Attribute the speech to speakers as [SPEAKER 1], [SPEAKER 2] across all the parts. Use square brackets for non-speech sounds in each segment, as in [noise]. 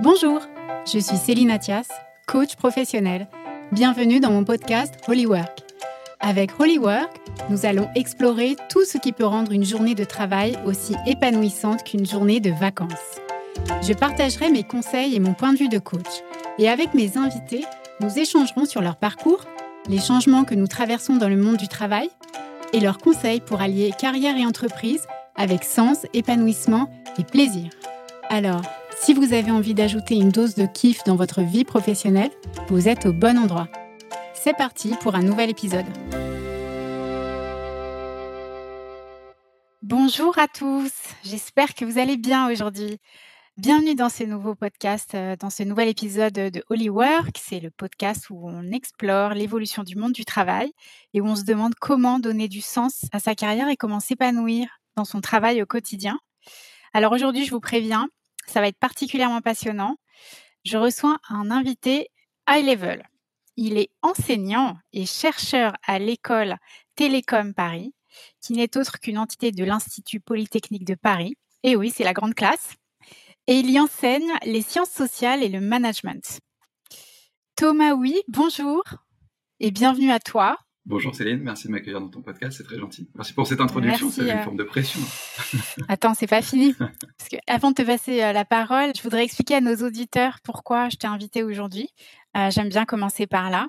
[SPEAKER 1] Bonjour, je suis Céline Athias, coach professionnel. Bienvenue dans mon podcast Holywork. Avec Holywork, nous allons explorer tout ce qui peut rendre une journée de travail aussi épanouissante qu'une journée de vacances. Je partagerai mes conseils et mon point de vue de coach. Et avec mes invités, nous échangerons sur leur parcours, les changements que nous traversons dans le monde du travail et leurs conseils pour allier carrière et entreprise avec sens, épanouissement et plaisir. Alors, si vous avez envie d'ajouter une dose de kiff dans votre vie professionnelle, vous êtes au bon endroit. C'est parti pour un nouvel épisode. Bonjour à tous, j'espère que vous allez bien aujourd'hui. Bienvenue dans ce nouveau podcast, euh, dans ce nouvel épisode de Holy Work. C'est le podcast où on explore l'évolution du monde du travail et où on se demande comment donner du sens à sa carrière et comment s'épanouir dans son travail au quotidien. Alors aujourd'hui, je vous préviens, ça va être particulièrement passionnant. Je reçois un invité high level. Il est enseignant et chercheur à l'école Télécom Paris, qui n'est autre qu'une entité de l'Institut Polytechnique de Paris. Et oui, c'est la grande classe. Et il y enseigne les sciences sociales et le management. Thomas Oui, bonjour et bienvenue à toi.
[SPEAKER 2] Bonjour Céline, merci de m'accueillir dans ton podcast, c'est très gentil. Merci pour cette introduction, c'est une euh. forme de pression. [laughs]
[SPEAKER 1] Attends, c'est pas fini. [laughs] Parce que avant de te passer euh, la parole, je voudrais expliquer à nos auditeurs pourquoi je t'ai invité aujourd'hui. Euh, j'aime bien commencer par là.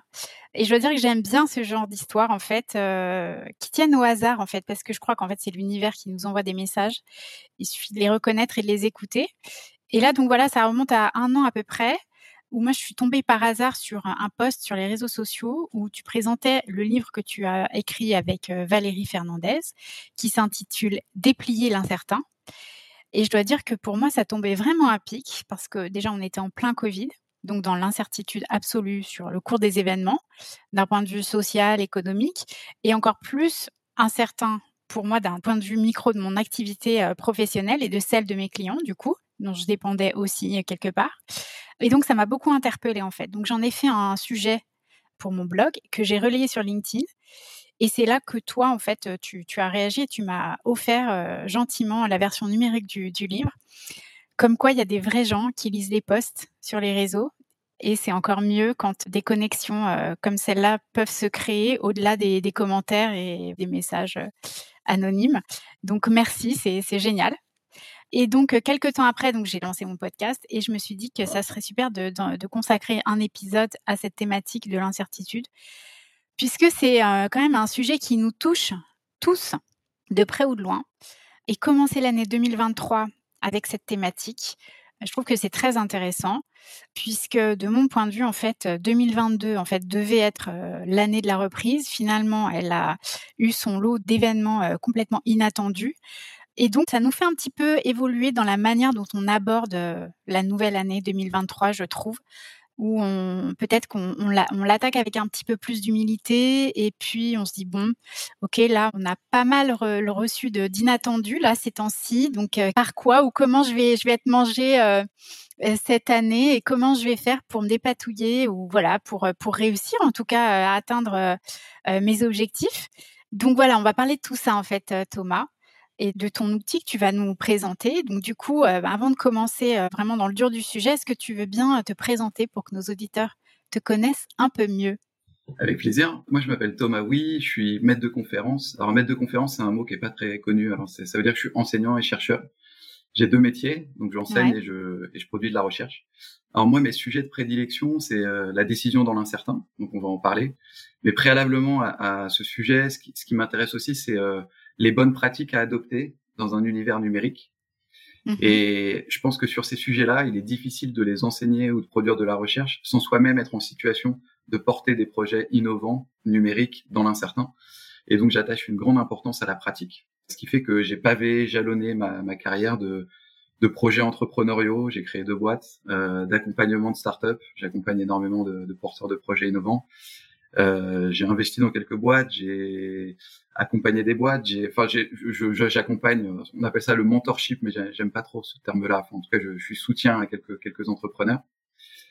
[SPEAKER 1] Et je dois dire que j'aime bien ce genre d'histoire, en fait, qui tiennent au hasard, en fait, parce que je crois qu'en fait, c'est l'univers qui nous envoie des messages. Il suffit de les reconnaître et de les écouter. Et là, donc voilà, ça remonte à un an à peu près où moi je suis tombée par hasard sur un, post sur les réseaux sociaux où tu présentais le livre que tu as écrit avec euh, Valérie Fernandez qui s'intitule Déplier l'incertain. Et je dois dire que pour moi ça tombait vraiment à pic parce que déjà on était en plein Covid, donc dans l'incertitude absolue sur le cours des événements d'un point de vue social, économique et encore plus incertain pour moi d'un point de vue micro de mon activité euh, professionnelle et de celle de mes clients du coup dont je dépendais aussi quelque part. Et donc, ça m'a beaucoup interpellée, en fait. Donc, j'en ai fait un sujet pour mon blog que j'ai relayé sur LinkedIn. Et c'est là que toi, en fait, tu, as réagi et tu m'as offert euh, gentiment la version numérique du, livre. Comme quoi, il y a des vrais gens qui lisent les posts sur les réseaux. Et c'est encore mieux quand des connexions euh, comme celle-là peuvent se créer au-delà des, des, commentaires et des messages euh, anonymes. Donc, merci, c'est génial. Et donc, euh, quelques temps après, donc j'ai lancé mon podcast et je me suis dit que ça serait super de, consacrer un épisode à cette thématique de l'incertitude, puisque c'est euh, quand même un sujet qui nous touche tous, de près ou de loin. Et commencer l'année 2023 avec cette thématique, je trouve que c'est très intéressant, puisque de mon point de vue, en fait, 2022 en fait devait être euh, l'année de la reprise. Finalement, elle a eu son lot d'événements complètement inattendus. Et donc, ça nous fait un petit peu évoluer dans la manière dont on aborde euh, la nouvelle année 2023, je trouve, où on peut-être qu'on on l'attaque avec un petit peu plus d'humilité et puis on se dit bon, ok là on a pas mal le reçu de d'inattendu là ces temps-ci, donc euh, par quoi ou comment je vais je vais être mangé euh, cette année et comment je vais faire pour me dépatouiller ou voilà pour pour réussir en tout cas à atteindre mes objectifs. Donc voilà, on va parler de tout ça en fait, Thomas et de ton outil que tu vas nous présenter. Donc du coup, euh, bah, avant de commencer euh, vraiment dans le dur du sujet, est-ce que tu veux bien euh, te présenter pour que nos auditeurs te connaissent un peu mieux?
[SPEAKER 2] Avec plaisir. Moi, je m'appelle Thomas Oui, je suis maître de conférence. Alors maître de conférence, c'est un mot qui est pas très connu. Alors ça veut dire que je suis enseignant et chercheur. J'ai deux métiers, donc j'enseigne et, je, et je produis de la recherche. Alors moi, mes sujets de prédilection, c'est la décision dans l'incertain, donc on va en parler. Mais préalablement à, à ce sujet, ce qui, ce qui m'intéresse aussi, c'est les bonnes pratiques à adopter dans un univers numérique. Mhm. Et je pense que sur ces sujets-là, il est difficile de les enseigner ou de produire de la recherche sans soi-même être en situation de porter des projets innovants numériques dans l'incertain. Et donc j'attache une grande importance à la pratique, ce qui fait que j'ai pavé, jalonné ma, ma carrière de, de projets entrepreneuriaux. J'ai créé deux boîtes euh, d'accompagnement de start-up. J'accompagne énormément de, de porteurs de projets innovants. Euh, j'ai investi dans quelques boîtes, j'ai accompagné des boîtes, j'ai, enfin, j'accompagne, on appelle ça le mentorship, mais j'aime pas trop ce terme-là. en tout cas, je, je, suis soutien à quelques quelques entrepreneurs.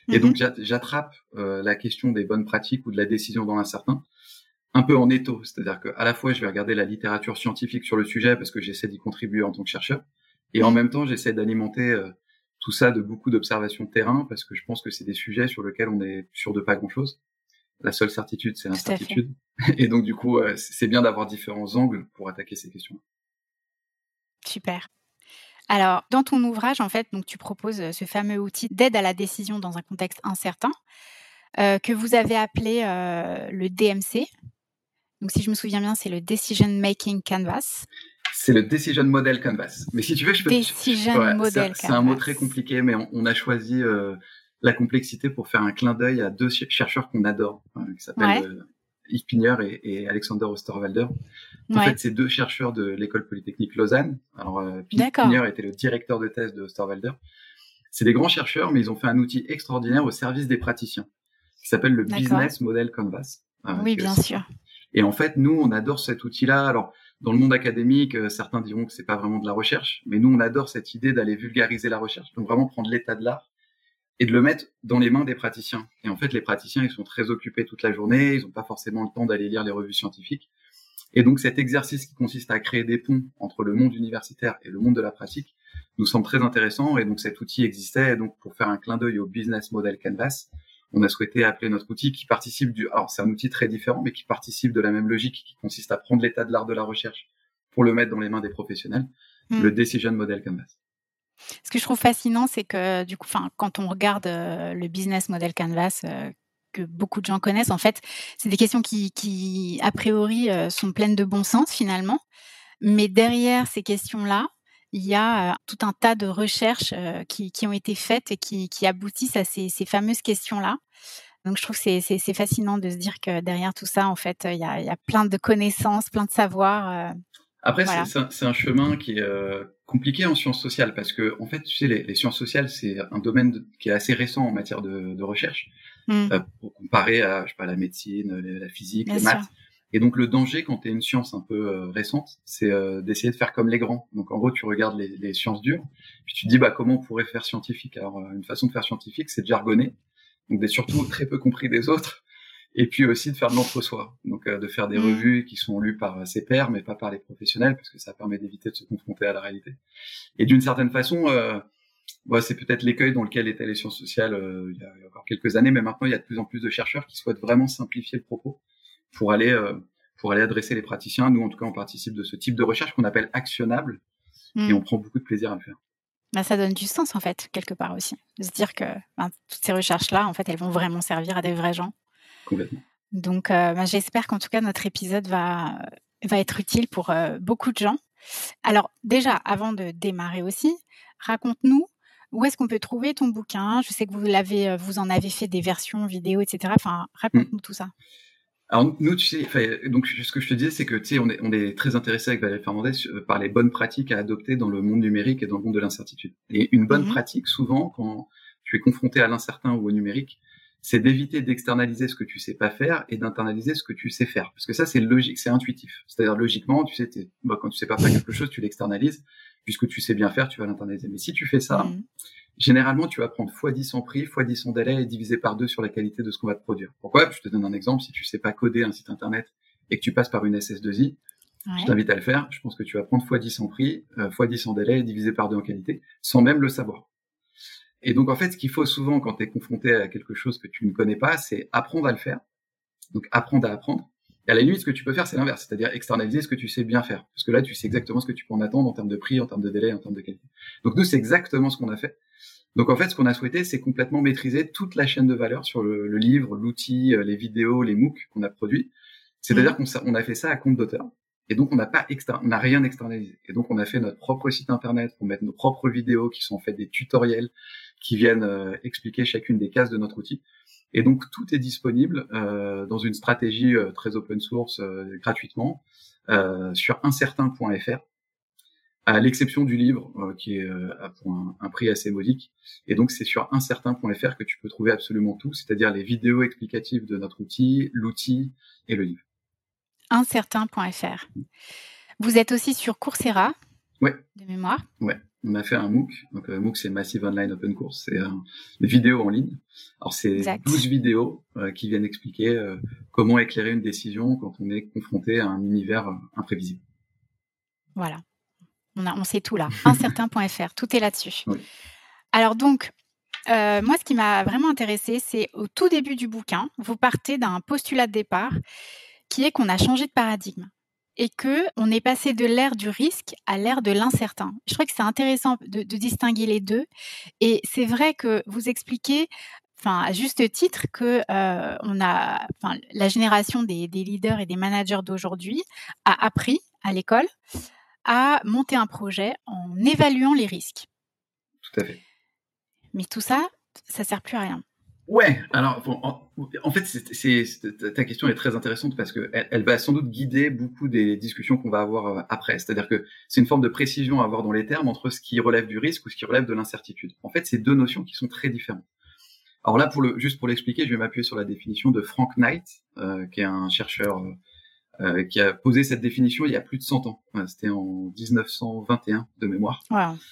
[SPEAKER 2] Et donc, mhm. j'attrape euh, la question des bonnes pratiques ou de la décision dans l'incertain un peu en étau, c'est-à-dire qu'à la fois, je vais regarder la littérature scientifique sur le sujet parce que j'essaie d'y contribuer en tant que chercheur, et en mhm. même temps, j'essaie d'alimenter euh, Tout ça de beaucoup d'observations de terrain parce que je pense que c'est des sujets sur lesquels on est sûr de pas grand-chose. La seule certitude, c'est l'incertitude. [laughs] Et donc, du coup, c'est bien d'avoir différents angles pour attaquer ces questions.
[SPEAKER 1] Super. Alors, dans ton ouvrage, en fait, donc tu proposes ce fameux outil d'aide à la décision dans un contexte incertain, que vous avez appelé le DMC. Donc, si je me souviens bien, c'est le Decision Making Canvas.
[SPEAKER 2] C'est le Decision Model Canvas. Mais si tu veux, je peux.
[SPEAKER 1] Decision Model
[SPEAKER 2] C'est un mot très compliqué, mais on, a choisi la complexité pour faire un clin d'œil à deux chercheurs qu'on adore, qui s'appellent Yves Pigneur et, Alexander Osterwalder. En fait, c'est deux chercheurs de l'école polytechnique Lausanne. Alors, euh, Pigneur était le directeur de thèse de Osterwalder. C'est des grands chercheurs, mais ils ont fait un outil extraordinaire au service des praticiens, qui s'appelle le Business Model Canvas.
[SPEAKER 1] Euh, oui, bien sûr.
[SPEAKER 2] Et en fait, nous, on adore cet outil-là. Alors, dans le monde académique, euh, certains diront que c'est pas vraiment de la recherche, mais nous, on adore cette idée d'aller vulgariser la recherche. Donc, vraiment prendre l'état de l'art et de le mettre dans les mains des praticiens. Et en fait, les praticiens, ils sont très occupés toute la journée, ils n'ont pas forcément le temps d'aller lire les revues scientifiques. Et donc cet exercice qui consiste à créer des ponts entre le monde universitaire et le monde de la pratique nous semble très intéressant. Et donc cet outil existait. Et donc pour faire un clin d'œil au business model Canvas, on a souhaité appeler notre outil qui participe du. Alors c'est un outil très différent, mais qui participe de la même logique qui consiste à prendre l'état de l'art de la recherche pour le mettre dans les mains des professionnels, hmm. le Decision Model Canvas.
[SPEAKER 1] Ce que je trouve fascinant, c'est que du coup, quand on regarde euh, le business model Canvas euh, que beaucoup de gens connaissent, en fait, c'est des questions qui, a priori, euh, sont pleines de bon sens finalement. Mais derrière ces questions-là, il y a tout un tas de recherches qui, ont été faites et qui, aboutissent à ces, fameuses questions-là. Donc, je trouve que c'est fascinant de se dire que derrière tout ça, en fait, il y a, y a plein de connaissances, plein de savoirs.
[SPEAKER 2] Après, c'est un, chemin qui est euh, compliqué en sciences sociales parce que, en fait, tu sais, les, sciences sociales, c'est un domaine qui est assez récent en matière de, recherche, mmh. euh, pour comparer à, je sais pas, la médecine, la physique, les maths. Et donc, le danger quand tu es une science un peu euh, récente, c'est d'essayer de faire comme les grands. Donc, en gros, tu regardes les, sciences dures, puis tu te dis, bah, comment on pourrait faire scientifique? Alors, une façon de faire scientifique, c'est de jargonner, donc d'être surtout très peu compris des autres et puis aussi de faire de l'entre-soi, donc euh, de faire des mmh. revues qui sont lues par euh, ses pairs, mais pas par les professionnels, parce que ça permet d'éviter de se confronter à la réalité. Et d'une certaine façon, euh, c'est peut-être l'écueil dans lequel étaient les sciences sociales euh, il, y a, encore quelques années, mais maintenant il y a de plus en plus de chercheurs qui souhaitent vraiment simplifier le propos pour aller pour aller adresser les praticiens. Nous, en tout cas, on participe de ce type de recherche qu'on appelle actionnable, et mmh. on prend beaucoup de plaisir à le faire.
[SPEAKER 1] Bah, ça donne du sens en fait quelque part aussi, de se dire que ben, toutes ces recherches-là, en fait, elles vont vraiment servir à des vrais gens donc, euh, bah, j'espère qu'en tout cas, notre épisode va, va être utile pour euh, beaucoup de gens. Alors, déjà, avant de démarrer aussi, raconte-nous où est-ce qu'on peut trouver ton bouquin Je sais que vous l'avez, euh, vous en avez fait des versions vidéo, etc. Enfin, raconte-nous tout ça.
[SPEAKER 2] Alors nous, tu sais, donc ce que je te disais, c'est que tu sais, on est, on est très intéressé avec Valérie Fernandez par les bonnes pratiques à adopter dans le monde numérique et dans le monde de l'incertitude. Et une bonne mmh pratique, souvent, quand tu es confronté à l'incertain ou au numérique, c'est d'éviter d'externaliser ce que tu sais pas faire et d'internaliser ce que tu sais faire. Parce que ça, c'est logique, c'est intuitif. C'est-à-dire, logiquement, tu sais, bah, quand tu sais pas faire quelque chose, tu l'externalises. Puisque tu sais bien faire, tu vas l'internaliser. Mais si tu fais ça, mmh. généralement, tu vas prendre x10 en prix, x10 en délai et diviser par deux sur la qualité de ce qu'on va te produire. Pourquoi? Je te donne un exemple. Si tu sais pas coder un site internet et que tu passes par une SS2I, je t'invite à le faire. Je pense que tu vas prendre x10 en prix, euh, x10 en délai et diviser par deux en qualité, sans même le savoir. Et donc, en fait, ce qu'il faut souvent quand tu es confronté à quelque chose que tu ne connais pas, c'est apprendre à le faire. Donc, apprendre à apprendre. Et à la limite, ce que tu peux faire, c'est l'inverse, c'est-à-dire externaliser ce que tu sais bien faire. Parce que là, tu sais exactement ce que tu peux en attendre en termes de prix, en termes de délai, en termes de qualité. Donc, nous, c'est exactement ce qu'on a fait. Donc, en fait, ce qu'on a souhaité, c'est complètement maîtriser toute la chaîne de valeur sur le, livre, l'outil, euh, les vidéos, les MOOC qu'on a produits. C'est-à-dire mmh. qu'on a fait ça à compte d'auteur. Et donc, on n'a pas externe, on n'a rien externalisé. Et donc, on a fait notre propre site internet, on met nos propres vidéos qui sont en fait des tutoriels qui viennent euh, expliquer chacune des cases de notre outil. Et donc, tout est disponible euh, dans une stratégie euh, très open source gratuitement sur incertain.fr à l'exception du livre qui est pour un, prix assez modique. Et donc c'est sur incertain.fr que tu peux trouver absolument tout, c'est-à-dire les vidéos explicatives de notre outil, l'outil et le livre
[SPEAKER 1] incertain.fr. Vous êtes aussi sur Coursera
[SPEAKER 2] ouais.
[SPEAKER 1] de mémoire
[SPEAKER 2] Ouais, on a fait un MOOC. Donc, euh, MOOC, c'est Massive Online Open Course. C'est une vidéo en ligne. Alors, c'est 12 vidéos euh, qui viennent expliquer euh, comment éclairer une décision quand on est confronté à un univers imprévisible.
[SPEAKER 1] Voilà. On, a, on sait tout là. [laughs] Incertain.fr. Tout est là-dessus. Alors donc, euh, moi, ce qui m'a vraiment intéressé, c'est au tout début du bouquin, vous partez d'un postulat de départ qui est qu'on a changé de paradigme et que on est passé de l'ère du risque à l'ère de l'incertain. Je crois que c'est intéressant de, distinguer les deux. Et c'est vrai que vous expliquez, enfin à juste titre, que euh, on a, enfin la génération des, des leaders et des managers d'aujourd'hui a appris à l'école à monter un projet en évaluant les risques.
[SPEAKER 2] Tout à fait.
[SPEAKER 1] Mais tout ça, ça sert plus à rien.
[SPEAKER 2] Ouais, alors en, fait, ta question est très intéressante parce que elle, va sans doute guider beaucoup des discussions qu'on va avoir euh, après. C'est-à-dire que c'est une forme de précision à avoir dans les termes entre ce qui relève du risque ou ce qui relève de l'incertitude. En fait, c'est deux notions qui sont très différentes. Alors là, pour le, juste pour l'expliquer, je vais m'appuyer sur la définition de Frank Knight, euh, qui est un chercheur euh, qui a posé cette définition il y a plus de 100 ans. C'était en 1921 de mémoire.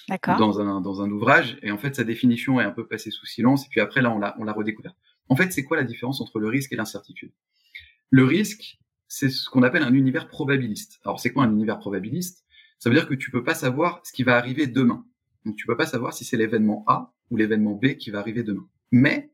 [SPEAKER 1] d'accord.
[SPEAKER 2] Dans un, dans un ouvrage. Et en fait, sa définition est un peu passée sous silence. Et puis après, là, on l'a, on l'a redécouvert. En fait, c'est quoi la différence entre le risque et l'incertitude? Le risque, c'est ce qu'on appelle un univers probabiliste. Alors, c'est quoi un univers probabiliste? Ça veut dire que tu peux pas savoir ce qui va arriver demain. Donc, tu peux pas savoir si c'est l'événement A ou l'événement B qui va arriver demain. Mais,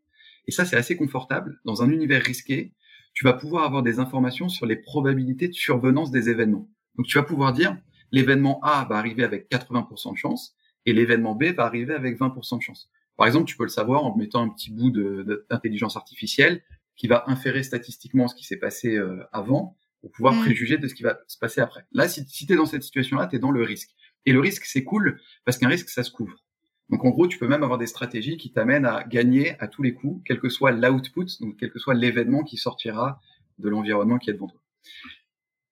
[SPEAKER 2] et ça, c'est assez confortable, dans un univers risqué, tu vas pouvoir avoir des informations sur les probabilités de survenance des événements. Donc tu vas pouvoir dire l'événement A va arriver avec 80% de chance et l'événement B va arriver avec 20% de chance. Par exemple, tu peux le savoir en mettant un petit bout d'intelligence artificielle qui va inférer statistiquement ce qui s'est passé euh, avant pour pouvoir mmh. préjuger de ce qui va se passer après. Là, si, si tu es dans cette situation-là, tu es dans le risque. Et le risque, c'est cool parce qu'un risque, ça se couvre. Donc en gros, tu peux même avoir des stratégies qui t'amènent à gagner à tous les coups, quel que soit l'output, donc quel que soit l'événement qui sortira de l'environnement qui est devant toi.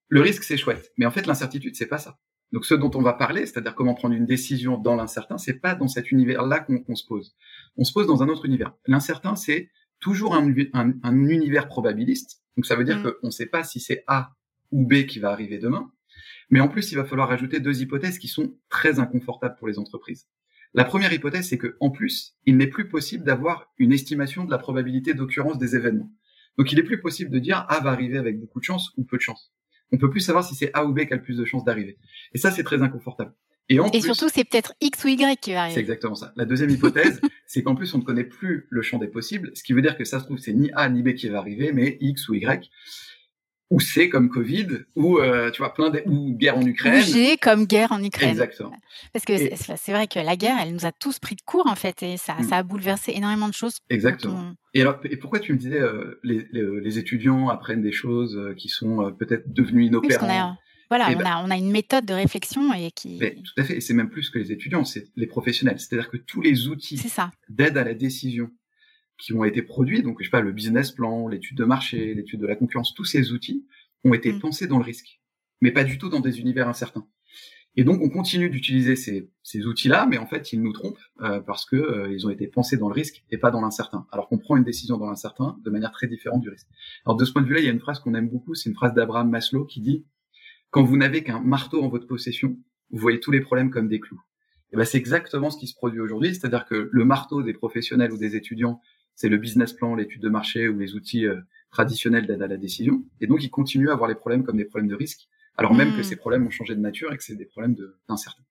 [SPEAKER 2] Le risque, c'est chouette, mais en fait, l'incertitude, c'est pas ça. Donc ce dont on va parler, c'est-à-dire comment prendre une décision dans l'incertain, c'est pas dans cet univers-là qu'on se pose. On se pose dans un autre univers. L'incertain, c'est toujours un, univers probabiliste. Donc ça veut dire mm. qu'on ne sait pas si c'est A ou B qui va arriver demain. Mais en plus, il va falloir ajouter deux hypothèses qui sont très inconfortables pour les entreprises. La première hypothèse, c'est que, en plus, il n'est plus possible d'avoir une estimation de la probabilité d'occurrence des événements. Donc, il est plus possible de dire A va arriver avec beaucoup de chance ou peu de chance. On peut plus savoir si c'est A ou B qui a le plus de chances d'arriver. Et ça, c'est très inconfortable.
[SPEAKER 1] Et, et surtout, c'est peut-être X ou Y qui va arriver.
[SPEAKER 2] C'est exactement ça. La deuxième hypothèse, [laughs] c'est qu'en plus, on ne connaît plus le champ des possibles, ce qui veut dire que ça se trouve, c'est ni A ni B qui va arriver, mais X ou Y ou C comme Covid, ou euh, tu vois plein de, ou guerre en Ukraine. Ou
[SPEAKER 1] G comme guerre en Ukraine.
[SPEAKER 2] Exactement.
[SPEAKER 1] Parce que c'est vrai que la guerre, elle nous a tous pris de court en fait, et ça, mm. ça a bouleversé énormément de choses.
[SPEAKER 2] Exactement. Et alors, et pourquoi tu me disais euh, les, les, étudiants apprennent des choses euh, qui sont peut-être devenues inopérantes
[SPEAKER 1] a, Voilà, on, ben a, on a une méthode de réflexion et qui.
[SPEAKER 2] tout à fait. Et c'est même plus que les étudiants, c'est les professionnels. C'est-à-dire que tous les outils d'aide à la décision qui ont été produits, donc je sais pas, le business plan, l'étude de marché, l'étude de la concurrence, tous ces outils ont été mm. pensés dans le risque, mais pas du tout dans des univers incertains. Et donc on continue d'utiliser ces, ces outils-là, mais en fait ils nous trompent euh, parce que euh, ils ont été pensés dans le risque et pas dans l'incertain. Alors qu'on prend une décision dans l'incertain de manière très différente du risque. Alors de ce point de vue-là, il y a une phrase qu'on aime beaucoup, c'est une phrase d'Abraham Maslow qui dit quand vous n'avez qu'un marteau en votre possession, vous voyez tous les problèmes comme des clous. Et ben c'est exactement ce qui se produit aujourd'hui, c'est-à-dire que le marteau des professionnels ou des étudiants c'est le business plan, l'étude de marché ou les outils euh, traditionnels d'aide à la décision. Et donc, ils continuent à voir les problèmes comme des problèmes de risque, alors même que hmm. ces problèmes ont changé de nature et que c'est des problèmes d'incertain.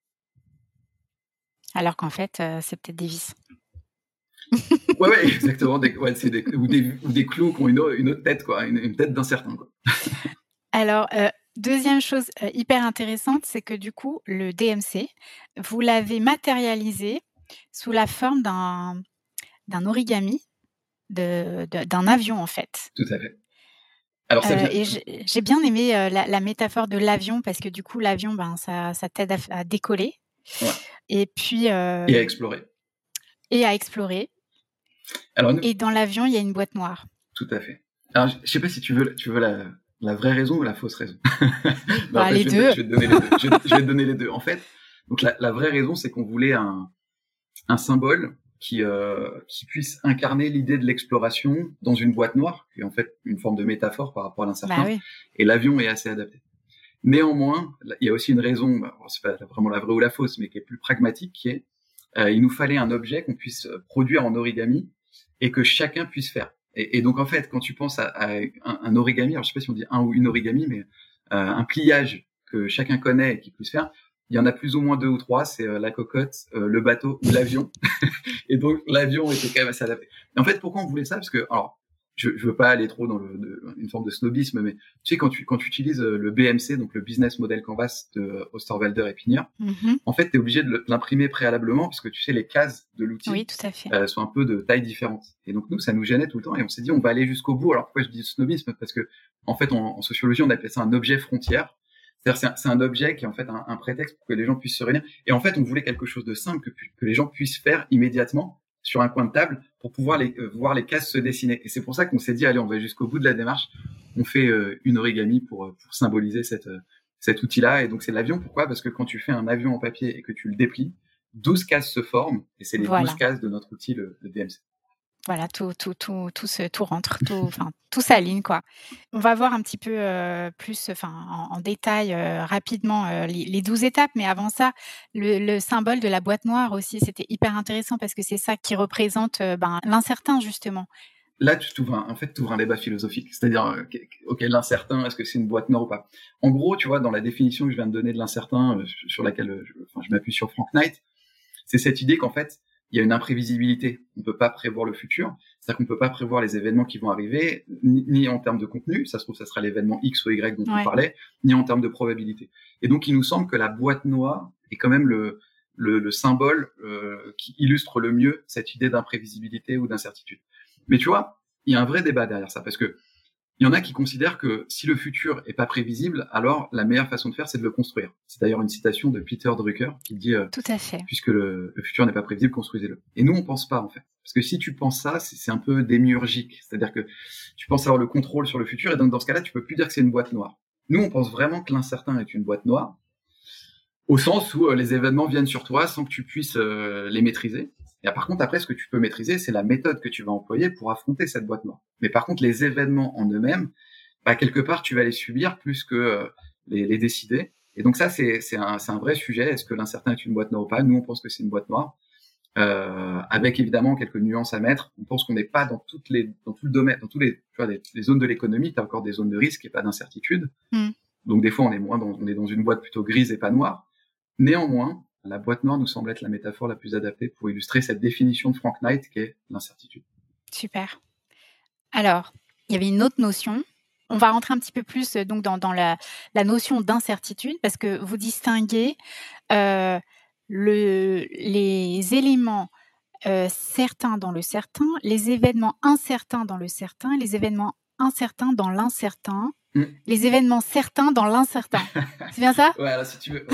[SPEAKER 1] Alors qu'en fait, euh, c'est peut-être des vis.
[SPEAKER 2] ouais, ouais, [laughs] exactement. Des, ou, des, clous qui ont une, autre tête, quoi, une, tête d'incertain.
[SPEAKER 1] Alors, euh, deuxième chose hyper intéressante, c'est que du coup, le DMC, vous l'avez matérialisé sous la forme d'un origami d'un avion en fait.
[SPEAKER 2] Tout à fait.
[SPEAKER 1] Alors, euh, et j'ai bien aimé euh, la, métaphore de l'avion parce que du coup l'avion, ben ça, ça t'aide à, décoller. Et puis.
[SPEAKER 2] Euh, et à explorer.
[SPEAKER 1] Et à explorer. Alors, Et dans l'avion, il y a une boîte noire.
[SPEAKER 2] Tout à fait. Alors, je sais pas si tu veux, tu veux la, la vraie raison ou la fausse raison. [laughs]
[SPEAKER 1] bah, les deux.
[SPEAKER 2] je, vais te donner les deux. Je, vais te donner les deux. En fait, donc la, la vraie raison, c'est qu'on voulait un, un symbole qui, euh, qui puisse incarner l'idée de l'exploration dans une boîte noire, qui est en fait une forme de métaphore par rapport à l'incertain. Bah Et l'avion est assez adapté. Néanmoins, il y a aussi une raison, bah, c'est pas vraiment la vraie ou la fausse, mais qui est plus pragmatique, qui est euh, il nous fallait un objet qu'on puisse produire en origami et que chacun puisse faire. Et, et donc en fait, quand tu penses à, à un, origami, alors je sais pas si on dit un ou une origami, mais euh, un pliage que chacun connaît et qui puisse faire, il y en a plus ou moins deux ou trois, c'est euh, la cocotte, euh, le bateau ou l'avion. [laughs] Et donc, l'avion était quand même assez adapté. en fait, pourquoi on voulait ça? Parce que, alors, je, je veux pas aller trop dans le, une forme de snobisme, mais tu sais quand tu quand tu utilises euh, le BMC, donc le Business Model Canvas de Osterwalder et Pignard, mm-hmm. en fait, tu es obligé de l'imprimer préalablement parce que tu sais les cases de l'outil
[SPEAKER 1] oui, tout à fait.
[SPEAKER 2] Euh, sont un peu de taille différente. Et donc nous, ça nous gênait tout le temps et on s'est dit on va aller jusqu'au bout. Alors pourquoi je dis snobisme? Parce que en fait, en, sociologie, on appelle ça un objet frontière. C'est-à-dire c'est un, objet qui est en fait un, prétexte pour que les gens puissent se réunir. Et en fait, on voulait quelque chose de simple que, que les gens puissent faire immédiatement sur un coin de table pour pouvoir les, euh, voir les cases se dessiner. Et c'est pour ça qu'on s'est dit, allez, on va jusqu'au bout de la démarche. On fait euh, une origami pour, euh, pour symboliser cette, cet outil-là. Et donc, c'est l'avion. Pourquoi? Parce que quand tu fais un avion en papier et que tu le déplies, 12 cases se forment. Et c'est les 12 cases de notre outil, le, le DMC
[SPEAKER 1] voilà, tout, tout, tout, tout, se, tout rentre, tout, [laughs] enfin, tout s'aligne, quoi. On va voir un petit peu euh, plus, enfin, en, détail euh, rapidement euh, les, douze étapes, mais avant ça, le, symbole de la boîte noire aussi, c'était hyper intéressant parce que c'est ça qui représente ben, l'incertain justement.
[SPEAKER 2] Là, tu ouvres en fait, tu ouvres un débat philosophique, c'est-à-dire, ok, l'incertain, est-ce que c'est une boîte noire ou pas? En gros, tu vois, dans la définition que je viens de donner de l'incertain, sur laquelle je, je m'appuie sur Frank Knight, c'est cette idée qu'en fait, il y a une imprévisibilité. On ne peut pas prévoir le futur. C'est-à-dire qu'on ne peut pas prévoir les événements qui vont arriver, ni, en termes de contenu, ça se trouve, ça sera l'événement X ou Y dont on parlait, ni en termes de probabilité. Et donc, il nous semble que la boîte noire est quand même le, le, symbole euh, qui illustre le mieux cette idée d'imprévisibilité ou d'incertitude. Mais tu vois, il y a un vrai débat derrière ça, parce que il y en a qui considèrent que si le futur est pas prévisible, alors la meilleure façon de faire, c'est de le construire. C'est d'ailleurs une citation de Peter Drucker qui dit euh,
[SPEAKER 1] Tout à fait.
[SPEAKER 2] Puisque le, futur n'est pas prévisible, construisez-le. Et nous, on pense pas en fait, parce que si tu penses ça, c'est un peu démiurgique. C'est-à-dire que tu penses avoir le contrôle sur le futur, et donc dans ce cas-là, tu peux plus dire que c'est une boîte noire. Nous, on pense vraiment que l'incertain est une boîte noire, au sens où euh, les événements viennent sur toi sans que tu puisses euh, les maîtriser. Et par contre, après, ce que tu peux maîtriser, c'est la méthode que tu vas employer pour affronter cette boîte noire. Mais par contre, les événements en eux-mêmes, bah, quelque part, tu vas les subir plus que euh, les, les, décider. Et donc ça, c'est un, un, vrai sujet. Est-ce que l'incertain est une boîte noire ou pas? Nous, on pense que c'est une boîte noire, euh, avec évidemment quelques nuances à mettre. On pense qu'on n'est pas dans toutes les, dans tout le domaine, dans tous les, tu vois, les, zones de l'économie. Tu as encore des zones de risque et pas d'incertitude. Hmm. Donc des fois, on est moins, dans, on est dans une boîte plutôt grise et pas noire. Néanmoins, la boîte noire nous semble être la métaphore la plus adaptée pour illustrer cette définition de Frank Knight qui est l'incertitude.
[SPEAKER 1] Super. Alors, il y avait une autre notion. On va rentrer un petit peu plus euh, donc dans, la, notion d'incertitude parce que vous distinguez euh, le, les éléments euh, certains dans le certain, les événements incertains dans le certain, les événements incertains dans l'incertain, Mm. Les événements certains dans l'incertain. [laughs] c'est bien ça?
[SPEAKER 2] Ouais, alors si tu veux.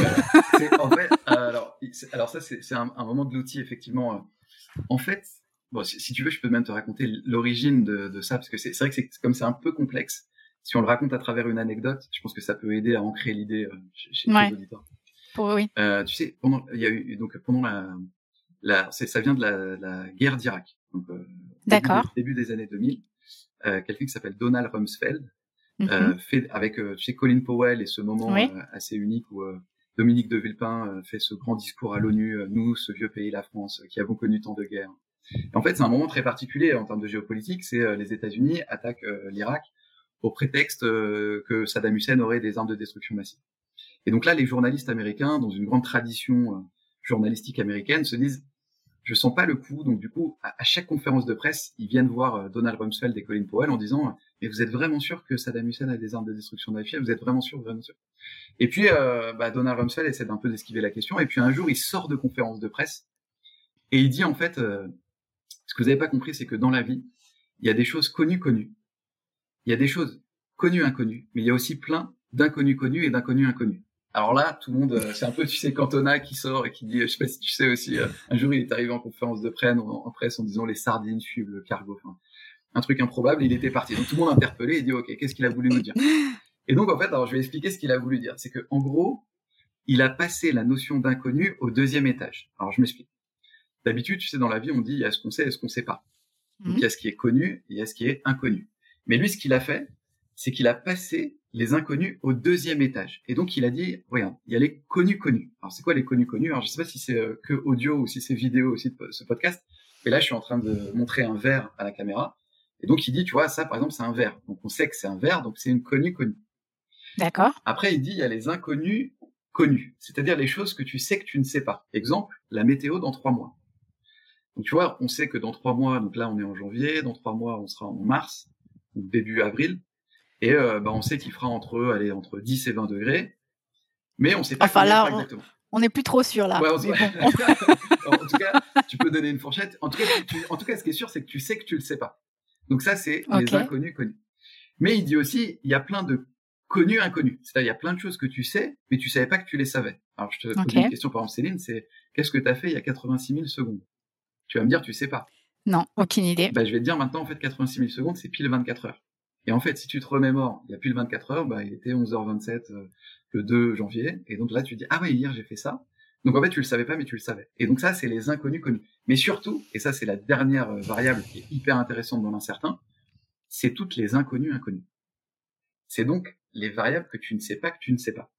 [SPEAKER 2] en fait, alors, alors ça, c'est un, un, moment de l'outil, effectivement. Euh. En fait, bon, si, tu veux, je peux même te raconter l'origine de, de, ça, parce que c'est vrai que c'est comme c'est un peu complexe. Si on le raconte à travers une anecdote, je pense que ça peut aider à ancrer l'idée euh, chez, chez les auditeurs.
[SPEAKER 1] Pour, oui.
[SPEAKER 2] Euh, tu sais, pendant, il y a eu donc pendant la, la ça vient de la, la guerre d'Irak. Euh,
[SPEAKER 1] D'accord.
[SPEAKER 2] Début, début, des années 2000, euh, quelqu'un qui s'appelle Donald Rumsfeld, euh, mm-hmm. fait avec euh, tu sais Colin Powell et ce moment euh, assez unique où Dominique de Villepin fait ce grand discours à l'ONU, nous, ce vieux pays, la France, qui avons connu tant de guerres. en fait, c'est un moment très particulier en termes de géopolitique. C'est les États-Unis attaquent l'Irak au prétexte que Saddam Hussein aurait des armes de destruction massive. Et donc là, les journalistes américains, dans une grande tradition journalistique américaine, se disent je sens pas le coup. Donc du coup, à, chaque conférence de presse, ils viennent voir Donald Rumsfeld et Colin Powell en disant mais vous êtes vraiment sûr que Saddam Hussein a des armes de destruction massive Vous êtes vraiment sûr, vraiment sûr? Et puis, euh, bah, Donald Rumsfeld essaie d'un peu d'esquiver la question. Et puis un jour, il sort de conférence de presse et il dit en fait, euh, ce que vous n'avez pas compris, c'est que dans la vie, il y a des choses connues connues. Il y a des choses connues inconnues, mais il y a aussi plein d'inconnus connus et d'inconnus inconnus. Alors là, tout le monde, euh, c'est un peu, tu sais, Cantona qui sort et qui dit, je sais pas si tu sais aussi, euh, un jour il est arrivé en conférence de presse, en, presse en disant les sardines suivent le cargo. Un truc improbable, il était parti. Donc tout le monde interpellé et dit ok, qu'est-ce qu'il a voulu nous dire? Et donc en fait, alors je vais expliquer ce qu'il a voulu dire. C'est que en gros, il a passé la notion d'inconnu au deuxième étage. Alors je m'explique. D'habitude, tu sais, dans la vie, on dit il y a ce qu'on sait et ce qu'on sait pas. Donc il y a ce qui est connu et il y a ce qui est inconnu. Mais lui, ce qu'il a fait, c'est qu'il a passé les inconnus au deuxième étage. Et donc il a dit, regarde, il y a les connus connus. Alors c'est quoi les connus connus? Alors je sais pas si c'est euh, que audio ou si c'est vidéo aussi de ce podcast. Et là, je suis en train de montrer un verre à la caméra. Et donc, il dit, tu vois, ça, par exemple, c'est un verre. Donc, on sait que c'est un verre, donc c'est une connue connue.
[SPEAKER 1] D'accord.
[SPEAKER 2] Après, il dit, il y a les inconnus connus, c'est-à-dire les choses que tu sais que tu ne sais pas. Exemple, la météo dans trois mois. Donc tu vois, on sait que dans trois mois, donc là on est en janvier, dans trois mois on sera en mars, début avril, et euh, bah, on sait qu'il fera entre, allez, entre 10 et 20 degrés, mais on sait pas
[SPEAKER 1] enfin, là, exactement. On n'est plus trop sûr là. [laughs]
[SPEAKER 2] en tout cas, tu peux donner une fourchette. En tout cas, en tout cas, ce qui est sûr, c'est que tu sais que tu le sais pas. Donc ça, c'est les inconnus connus. Mais il dit aussi, il y a plein de connus inconnus. C'est-à-dire, il y a plein de choses que tu sais, mais tu savais pas que tu les savais. Alors, je te pose une question, par exemple, Céline, c'est qu'est-ce que tu as fait il y a 86 000 secondes? Tu vas me dire, tu sais pas.
[SPEAKER 1] Non, aucune idée.
[SPEAKER 2] Bah, je vais te dire maintenant, en fait, 86 000 secondes, c'est pile 24 heures. Et en fait, si tu te remémores, il y a pile 24 heures, bah, il était 11h27 euh, le 2 janvier. Et donc là, tu dis, ah ouais, hier, j'ai fait ça. Donc en fait, tu le savais pas, mais tu le savais. Et donc ça, c'est les inconnus connus. Mais surtout, et ça, c'est la dernière euh, variable qui est hyper intéressante dans l'incertain, c'est toutes les inconnus inconnus. C'est donc les variables que tu ne sais pas que tu ne sais pas.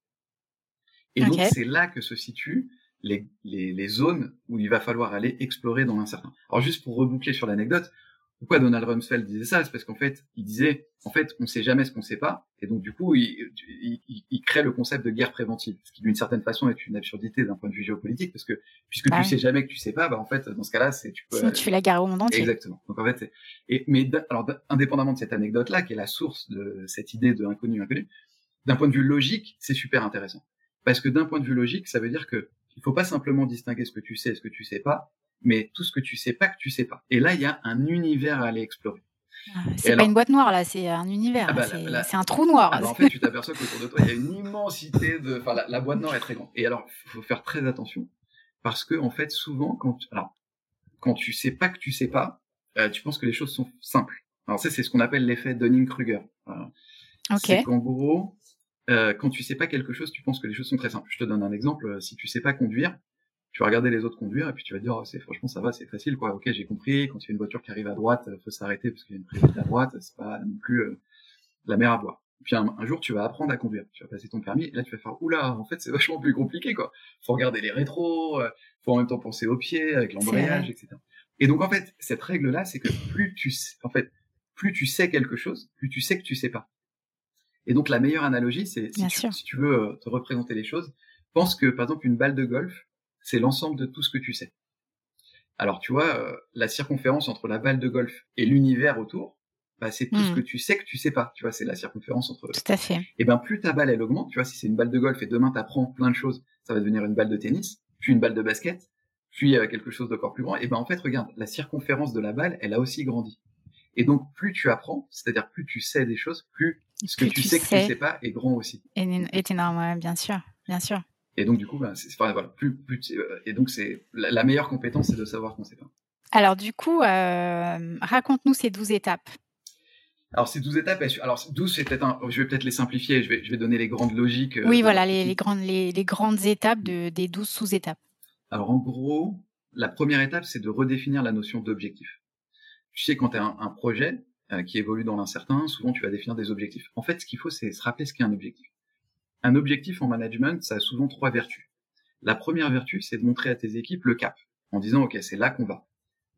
[SPEAKER 2] Et donc c'est là que se situent les, les, les, zones où il va falloir aller explorer dans l'incertain. Alors juste pour reboucler sur l'anecdote, pourquoi Donald Rumsfeld disait ça? C'est parce qu'en fait, il disait, en fait, on sait jamais ce qu'on sait pas, et donc du coup, il, il, il, crée le concept de guerre préventive, ce qui d'une certaine façon est une absurdité d'un point de vue géopolitique, parce que puisque bah tu sais jamais que tu sais pas, bah en fait, dans ce cas-là, c'est tu
[SPEAKER 1] peux. tu fais la guerre au monde entier.
[SPEAKER 2] Exactement. Donc en fait, et mais alors indépendamment de cette anecdote-là, qui est la source de cette idée de inconnu inconnu, d'un point de vue logique, c'est super intéressant, parce que d'un point de vue logique, ça veut dire que il faut pas simplement distinguer ce que tu sais et ce que tu sais pas, mais tout ce que tu sais pas que tu sais pas. Et là, il y a un univers à aller explorer.
[SPEAKER 1] Ah, c'est pas une boîte noire là, c'est un univers. Ah bah, c'est un trou noir.
[SPEAKER 2] Ah bah, en fait, tu t'aperçois qu'autour de toi, il y a une immensité de. Enfin, la, boîte noire est très grande. Et alors, il faut faire très attention parce que en fait, souvent, quand alors quand tu sais pas que tu sais pas, euh, tu penses que les choses sont simples. Alors ça, c'est ce qu'on appelle l'effet Dunning-Kruger. C'est qu'en gros, euh, quand tu sais pas quelque chose, tu penses que les choses sont très simples. Je te donne un exemple. Si tu sais pas conduire, tu vas regarder les autres conduire et puis tu vas dire oh, c'est franchement ça va c'est facile quoi. Ok j'ai compris. Quand il y a une voiture qui arrive à droite faut s'arrêter parce qu'il y a une priorité à droite c'est pas non plus euh, la mer à boire. Puis un, jour tu vas apprendre à conduire. Tu vas passer ton permis et là tu vas faire oula en fait c'est [laughs] vachement plus compliqué quoi. Faut regarder les rétros euh, faut en même temps penser aux pieds avec l'embrayage etc et donc en fait cette règle là c'est que plus tu en fait plus tu sais quelque chose plus tu sais que tu sais pas. Et donc la meilleure analogie c'est si, si, tu veux euh, te représenter les choses pense que par exemple une balle de golf c'est l'ensemble de tout ce que tu sais. Alors tu vois, euh, la circonférence entre la balle de golf et l'univers autour, bah, c'est tout ce hmm. que tu sais que tu sais pas. Tu vois, c'est la circonférence entre.
[SPEAKER 1] Tout à fait.
[SPEAKER 2] Et ben plus ta balle elle augmente, tu vois, si c'est une balle de golf et demain tu apprends plein de choses, ça va devenir une balle de tennis, puis une balle de basket, puis euh, quelque chose d'encore plus grand. Et ben en fait, regarde, la circonférence de la balle, elle a aussi grandi. Et donc plus tu apprends, c'est-à-dire plus tu sais des choses, plus ce que tu, sais, que tu sais pas est grand aussi.
[SPEAKER 1] Est énorme, bien sûr, bien sûr.
[SPEAKER 2] Et donc, du coup, bah, c'est, voilà, plus, plus, euh, et donc, c'est la, meilleure compétence, c'est de savoir qu'on sait pas.
[SPEAKER 1] Alors, du coup, euh, raconte-nous ces 12 étapes.
[SPEAKER 2] Alors, ces 12 étapes, alors 12, c'est peut-être un, je vais peut-être les simplifier, je vais, je vais donner les grandes logiques. Euh,
[SPEAKER 1] oui, voilà, les, les, grandes, les, les, grandes étapes de, des 12 sous-étapes.
[SPEAKER 2] Alors, en gros, la première étape, c'est de redéfinir la notion d'objectif. Tu sais, quand tu as un, un projet qui évolue dans l'incertain, souvent tu vas définir des objectifs. En fait, ce qu'il faut, c'est se rappeler ce qu'est un objectif. Un objectif en management, ça a souvent trois vertus. La première vertu, c'est de montrer à tes équipes le cap, en disant, OK, c'est là qu'on va.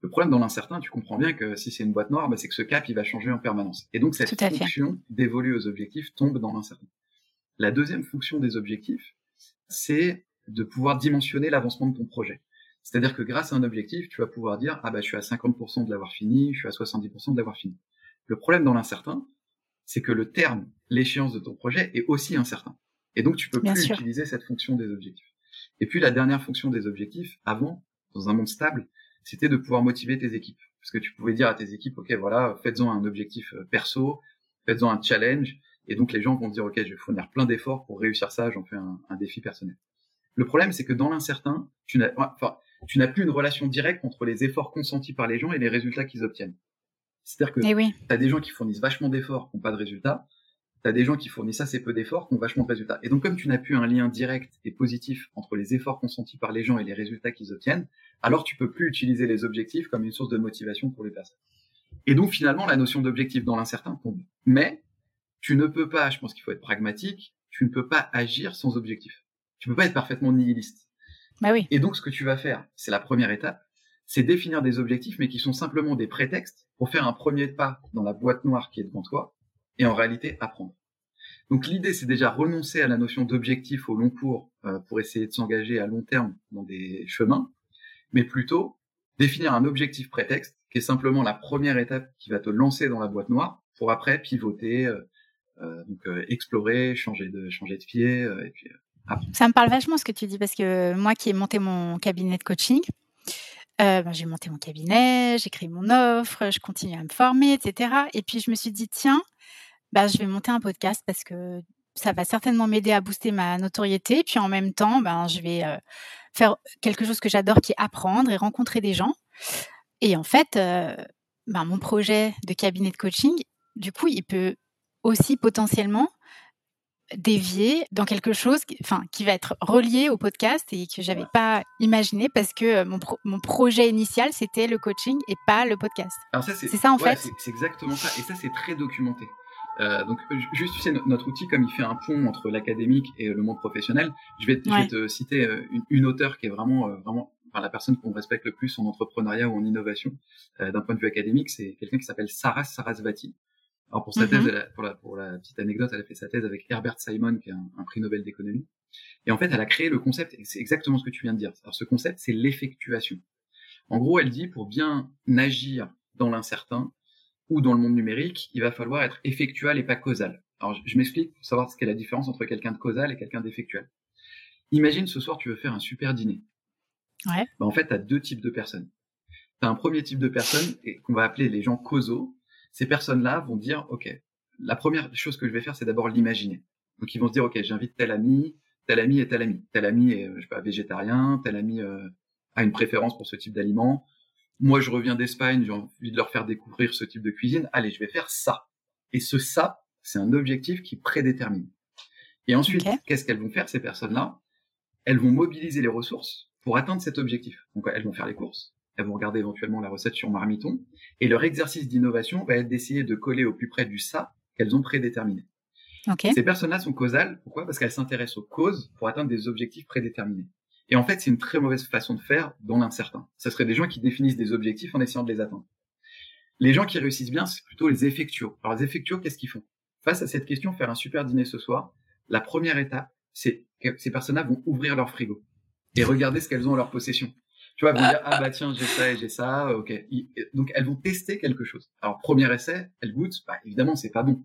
[SPEAKER 2] Le problème dans l'incertain, tu comprends bien que si c'est une boîte noire, bah, c'est que ce cap, il va changer en permanence. Et donc, cette fonction d'évoluer aux objectifs tombe dans l'incertain. La deuxième fonction des objectifs, c'est de pouvoir dimensionner l'avancement de ton projet. C'est-à-dire que grâce à un objectif, tu vas pouvoir dire, ah bah, je suis à 50% de l'avoir fini, je suis à 70% de l'avoir fini. Le problème dans l'incertain, c'est que le terme, l'échéance de ton projet est aussi incertain. Et donc, tu peux plus utiliser cette fonction des objectifs. Et puis, la dernière fonction des objectifs, avant, dans un monde stable, c'était de pouvoir motiver tes équipes. Parce que tu pouvais dire à tes équipes, OK, voilà, faites-en un objectif euh, perso, faites-en un challenge. Et donc, les gens vont dire, OK, je vais fournir plein d'efforts pour réussir ça, j'en fais un, défi personnel. Le problème, c'est que dans l'incertain, tu n'as, enfin, tu n'as plus une relation directe entre les efforts consentis par les gens et les résultats qu'ils obtiennent. C'est-à-dire que
[SPEAKER 1] eh
[SPEAKER 2] tu as des gens qui fournissent vachement d'efforts, qui n'ont pas de résultats, tu des gens qui fournissent assez peu d'efforts, qui ont vachement de résultats. Et donc, comme tu n'as plus un lien direct et positif entre les efforts consentis par les gens et les résultats qu'ils obtiennent, alors tu peux plus utiliser les objectifs comme une source de motivation pour les personnes. Et donc, finalement, la notion d'objectif dans l'incertain tombe. Mais, tu ne peux pas, je pense qu'il faut être pragmatique, tu ne peux pas agir sans objectif. Tu peux pas être parfaitement nihiliste.
[SPEAKER 1] Bah oui.
[SPEAKER 2] Et donc, ce que tu vas faire, c'est la première étape, c'est définir des objectifs, mais qui sont simplement des prétextes pour faire un premier pas dans la boîte noire qui est devant toi, et en réalité apprendre. Donc l'idée, c'est déjà renoncer à la notion d'objectif au long cours euh, pour essayer de s'engager à long terme dans des chemins, mais plutôt définir un objectif prétexte qui est simplement la première étape qui va te lancer dans la boîte noire pour après pivoter, euh, euh explorer, changer de pied et puis
[SPEAKER 1] Ça me parle vachement ce que tu dis parce que moi qui ai monté mon cabinet de coaching, ben, j'ai monté mon cabinet, j'ai créé mon offre, je continue à me former, etc. Et puis je me suis dit tiens, bah, je vais monter un podcast parce que ça va certainement m'aider à booster ma notoriété. Puis en même temps, ben, je vais faire quelque chose que j'adore qui est apprendre et rencontrer des gens. Et en fait, euh, ben, mon projet de cabinet de coaching, du coup, il peut aussi potentiellement dévier dans quelque chose qui, enfin, qui va être relié au podcast et que j'avais pas imaginé parce que mon, mon projet initial, c'était le coaching et pas le podcast. c'est ça en fait?
[SPEAKER 2] C'est exactement ça. Et ça, c'est très documenté. Euh, donc, juste, tu sais, notre outil, comme il fait un pont entre l'académique et le monde professionnel, je vais, je vais te citer euh, une, une auteure qui est vraiment, euh, vraiment enfin, la personne qu'on respecte le plus en entrepreneuriat ou en innovation euh, d'un point de vue académique, c'est quelqu'un qui s'appelle Saras Sarasvati. Alors pour sa thèse, mm-hmm. pour, la, pour la petite anecdote, elle a fait sa thèse avec Herbert Simon, qui est un, un prix Nobel d'économie. Et en fait, elle a créé le concept, et c'est exactement ce que tu viens de dire. Alors ce concept, c'est l'effectuation. En gros, elle dit, pour bien agir dans l'incertain ou dans le monde numérique, il va falloir être effectual et pas causal. Alors je, m'explique pour savoir ce qu'est la différence entre quelqu'un de causal et quelqu'un d'effectuel. Imagine ce soir, tu veux faire un super dîner.
[SPEAKER 1] Ouais.
[SPEAKER 2] Bah, en fait, tu as deux types de personnes. Tu as un premier type de personnes qu'on va appeler les gens causaux. Ces personnes-là vont dire, OK, la première chose que je vais faire, c'est d'abord l'imaginer. Donc, ils vont se dire, OK, j'invite tel ami, tel ami et tel ami. Tel ami est, je sais pas, végétarien, tel ami euh, a une préférence pour ce type d'aliment. Moi, je reviens d'Espagne, j'ai envie de leur faire découvrir ce type de cuisine. Allez, je vais faire ça. Et ce ça, c'est un objectif qui prédétermine. Et ensuite, qu'est-ce qu'elles vont faire, ces personnes-là? Elles vont mobiliser les ressources pour atteindre cet objectif. Donc, elles vont faire les courses, elles vont regarder éventuellement la recette sur Marmiton, et leur exercice d'innovation va être d'essayer de coller au plus près du ça qu'elles ont prédéterminé. Ces personnes-là sont causales. Pourquoi? Parce qu'elles s'intéressent aux causes pour atteindre des objectifs prédéterminés. Et en fait, c'est une très mauvaise façon de faire dans l'incertain. Ce serait des gens qui définissent des objectifs en essayant de les atteindre. Les gens qui réussissent bien, c'est plutôt les effectuaux. Alors les effectuaux, qu'est-ce qu'ils font? Face à cette question, faire un super dîner ce soir, la première étape, c'est que ces personnes-là vont ouvrir leur frigo et regarder ce qu'elles ont en leur possession. Tu vois, elles vont dire ah bah tiens j'ai ça et j'ai ça, ok. Donc elles vont tester quelque chose. Alors premier essai, elles goûtent, bah évidemment c'est pas bon.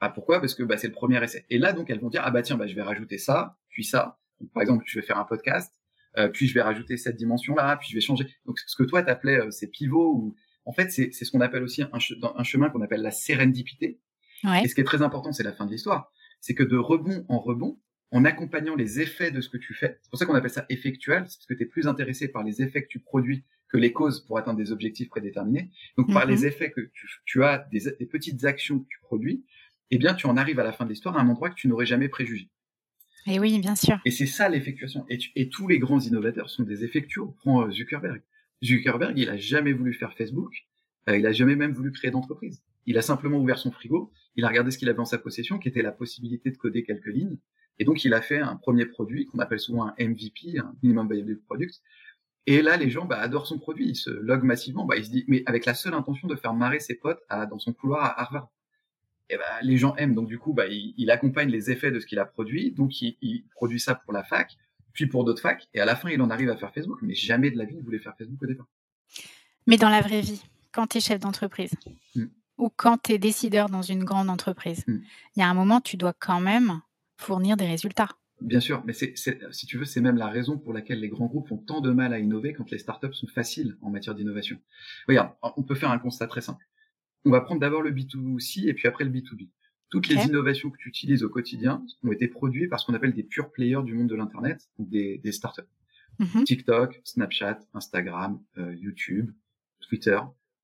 [SPEAKER 2] Ah, pourquoi? Parce que bah, c'est le premier essai. Et là donc elles vont dire ah bah tiens bah je vais rajouter ça, puis ça. Par exemple je vais faire un podcast, euh, puis je vais rajouter cette dimension là, puis je vais changer. Donc ce que toi t'appelais euh, ces pivots ou en fait c'est ce qu'on appelle aussi un, un chemin qu'on appelle la sérendipité.
[SPEAKER 1] Ouais.
[SPEAKER 2] Et ce qui est très important c'est la fin de l'histoire, c'est que de rebond en rebond en accompagnant les effets de ce que tu fais. C'est pour ça qu'on appelle ça effectuel, c'est parce que tu es plus intéressé par les effets que tu produis que les causes pour atteindre des objectifs prédéterminés. Donc par les mhm. effets que tu, as, des, petites actions que tu produis, eh bien tu en arrives à la fin de l'histoire à un endroit que tu n'aurais jamais préjugé.
[SPEAKER 1] Et oui, bien sûr.
[SPEAKER 2] Et c'est ça l'effectuation. Et, tous les grands innovateurs sont des effectuaux. Prends euh, Zuckerberg. Zuckerberg, il a jamais voulu faire Facebook. Euh, il a jamais même voulu créer d'entreprise. Il a simplement ouvert son frigo. Il a regardé ce qu'il avait en sa possession, qui était la possibilité de coder quelques lignes. Et donc, il a fait un premier produit qu'on appelle souvent un MVP, un minimum viable product. Et là, les gens bah, adorent son produit, ils se loguent massivement. Bah, se mais avec la seule intention de faire marrer ses potes dans son couloir à Harvard. Et bah, les gens aiment. Donc du coup, bah, il, accompagne les effets de ce qu'il a produit. Donc il, il, produit ça pour la fac, puis pour d'autres facs. Et à la fin, il en arrive à faire Facebook. Mais jamais de la vie, il voulait faire Facebook au départ.
[SPEAKER 1] Mais dans la vraie vie, quand tu es chef d'entreprise, hmm. ou quand tu es décideur dans une grande entreprise, hmm. il y a un moment, tu dois quand même fournir des résultats.
[SPEAKER 2] Bien sûr, mais c'est, si tu veux, c'est même la raison pour laquelle les grands groupes ont tant de mal à innover quand les startups sont faciles en matière d'innovation. Regarde, on peut faire un constat très simple. On va prendre d'abord le B2C et puis après le B2B. Toutes les innovations que tu utilises au quotidien ont été produites par ce qu'on appelle des pure players du monde de l'internet, des, des startups. Mm-hmm. TikTok, Snapchat, Instagram, euh, YouTube, Twitter,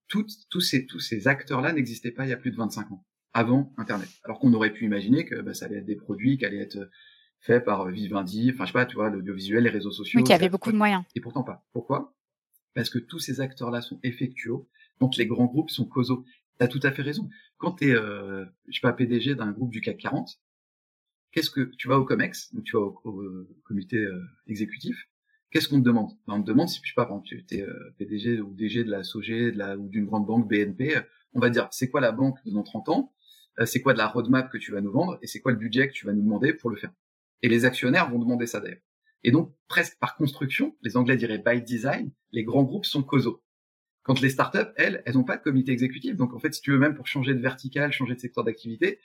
[SPEAKER 2] tous ces, tous ces acteurs-là n'existaient pas il y a plus de 25 ans avant Internet. Alors qu'on aurait pu imaginer que bah, ça allait être des produits qui allaient être faits par Vivendi, enfin je sais pas, tu vois, l'audiovisuel, les réseaux sociaux.
[SPEAKER 1] Oui, qui avait beaucoup de moyens.
[SPEAKER 2] Et pourtant pas. Pourquoi? Parce que tous ces acteurs-là sont effectuaux, donc les grands groupes sont causaux. T'as tout à fait raison. Quand t'es, euh, je sais pas, PDG d'un groupe du CAC 40, qu'est-ce que tu vas au Comex, donc tu vas au, comité euh, exécutif, qu'est-ce qu'on te demande? Ben, On te demande si, je sais pas, tu es euh, PDG ou DG de la SOG de la, ou d'une grande banque BNP, on va dire, c'est quoi la banque dans 30 ans? Euh, c'est quoi de la roadmap que tu vas nous vendre? Et c'est quoi le budget que tu vas nous demander pour le faire? Et les actionnaires vont demander ça d'ailleurs. Et donc, presque par construction, les Anglais diraient by design, les grands groupes sont causaux. Quand les startups, elles, elles n'ont pas de comité exécutif. Donc, en fait, si tu veux même pour changer de vertical, changer de secteur d'activité,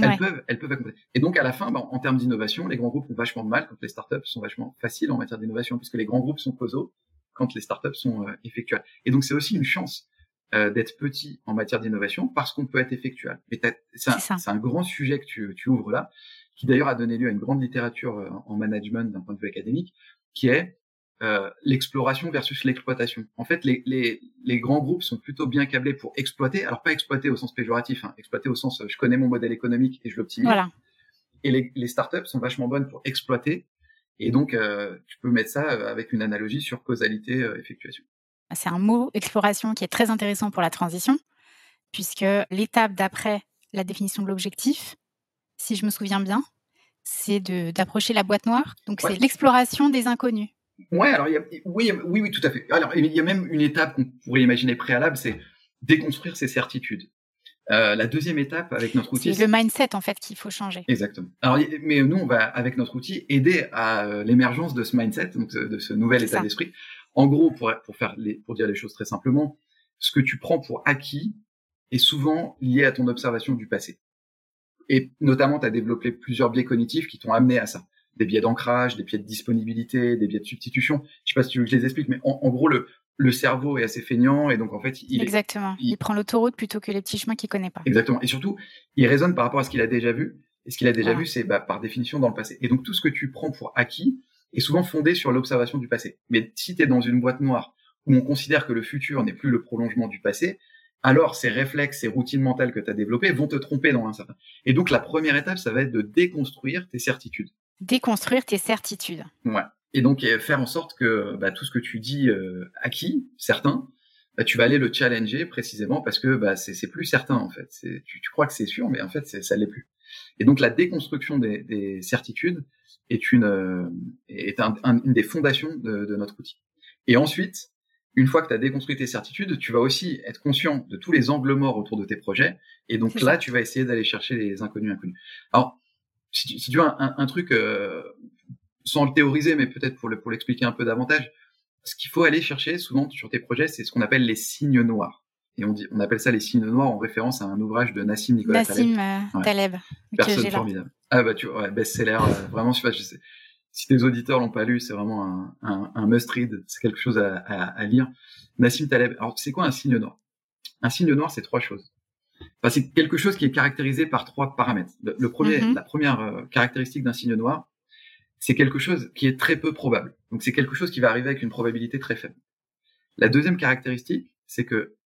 [SPEAKER 2] elles peuvent, elles peuvent accompagner. Et donc, à la fin, ben, en termes d'innovation, les grands groupes ont vachement de mal quand les startups sont vachement faciles en matière d'innovation, puisque les grands groupes sont causaux quand les startups sont euh, effectuelles. Et donc, c'est aussi une chance euh, d'être petit en matière d'innovation parce qu'on peut être effectuel. C'est un, un, grand sujet que tu, tu ouvres là, qui d'ailleurs a donné lieu à une grande littérature euh, en management d'un point de vue académique, qui est euh, l'exploration versus l'exploitation. En fait, les, les, les, grands groupes sont plutôt bien câblés pour exploiter, alors pas exploiter au sens péjoratif, hein, exploiter au sens je connais mon modèle économique et je l'optimise. Voilà. Et les, les startups sont vachement bonnes pour exploiter, et donc euh, tu peux mettre ça euh, avec une analogie sur causalité euh, effectuation.
[SPEAKER 1] C'est un mot exploration qui est très intéressant pour la transition, puisque l'étape d'après la définition de l'objectif, si je me souviens bien, c'est d'approcher la boîte noire. Donc c'est l'exploration des inconnus.
[SPEAKER 2] Ouais, alors il y a, oui, oui, oui, tout à fait. Alors il y a même une étape qu'on pourrait imaginer préalable, c'est déconstruire ses certitudes. Euh, la deuxième étape avec notre outil,
[SPEAKER 1] c'est le mindset en fait qu'il faut changer.
[SPEAKER 2] Exactement. Alors, mais nous, on va avec notre outil aider à euh, l'émergence de ce mindset, donc de, ce nouvel état d'esprit. En gros, pour pour faire les, pour dire les choses très simplement, ce que tu prends pour acquis est souvent lié à ton observation du passé. Et notamment, tu as développé plusieurs biais cognitifs qui t'ont amené à ça des biais d'ancrage, des biais de disponibilité, des biais de substitution. Je sais pas si tu veux que je les explique, mais en, gros, le, le cerveau est assez feignant et donc en fait,
[SPEAKER 1] il exactement. il, prend l'autoroute plutôt que les petits chemins qu'il connaît pas.
[SPEAKER 2] Exactement. Et surtout, il raisonne par rapport à ce qu'il a déjà vu. Et ce qu'il a déjà vu, c'est bah, par définition dans le passé. Et donc tout ce que tu prends pour acquis est souvent fondé sur l'observation du passé. Mais si tu es dans une boîte noire où on considère que le futur n'est plus le prolongement du passé, alors ces réflexes, ces routines mentales que tu as développées vont te tromper dans un certain. Et donc la première étape, ça va être de déconstruire tes certitudes
[SPEAKER 1] déconstruire tes certitudes.
[SPEAKER 2] Ouais. Et donc faire en sorte que bah, tout ce que tu dis euh, acquis, certain, bah, tu vas aller le challenger précisément parce que bah, c'est plus certain en fait. Tu, tu crois que c'est sûr, mais en fait ça l'est plus. Et donc la déconstruction des, des certitudes est une euh, est un, une des fondations de, de, notre outil. Et ensuite, une fois que tu as déconstruit tes certitudes, tu vas aussi être conscient de tous les angles morts autour de tes projets. Et donc là, tu vas essayer d'aller chercher les inconnus inconnus. Alors si tu, veux un, un, truc euh, sans le théoriser, mais peut-être pour, le, pour l'expliquer un peu davantage, ce qu'il faut aller chercher souvent sur tes projets, c'est ce qu'on appelle les signes noirs. Et on, dit, on appelle ça les signes noirs en référence à un ouvrage de Nassim Nicolas
[SPEAKER 1] Nassim Taleb. Euh, Taleb
[SPEAKER 2] Personne formidable. Ah bah tu vois, ouais, best-seller, euh, vraiment, je sais pas, je sais. Si tes auditeurs l'ont pas lu, c'est vraiment un, un, un must-read, c'est quelque chose à, à, à, lire. Nassim Taleb. Alors, c'est quoi un signe noir? Un signe noir, c'est trois choses c'est quelque chose qui est caractérisé par trois paramètres. Le, premier, mhm. la première euh, caractéristique d'un signe noir, c'est quelque chose qui est très peu probable. Donc c'est quelque chose qui va arriver avec une probabilité très faible. La deuxième caractéristique, c'est que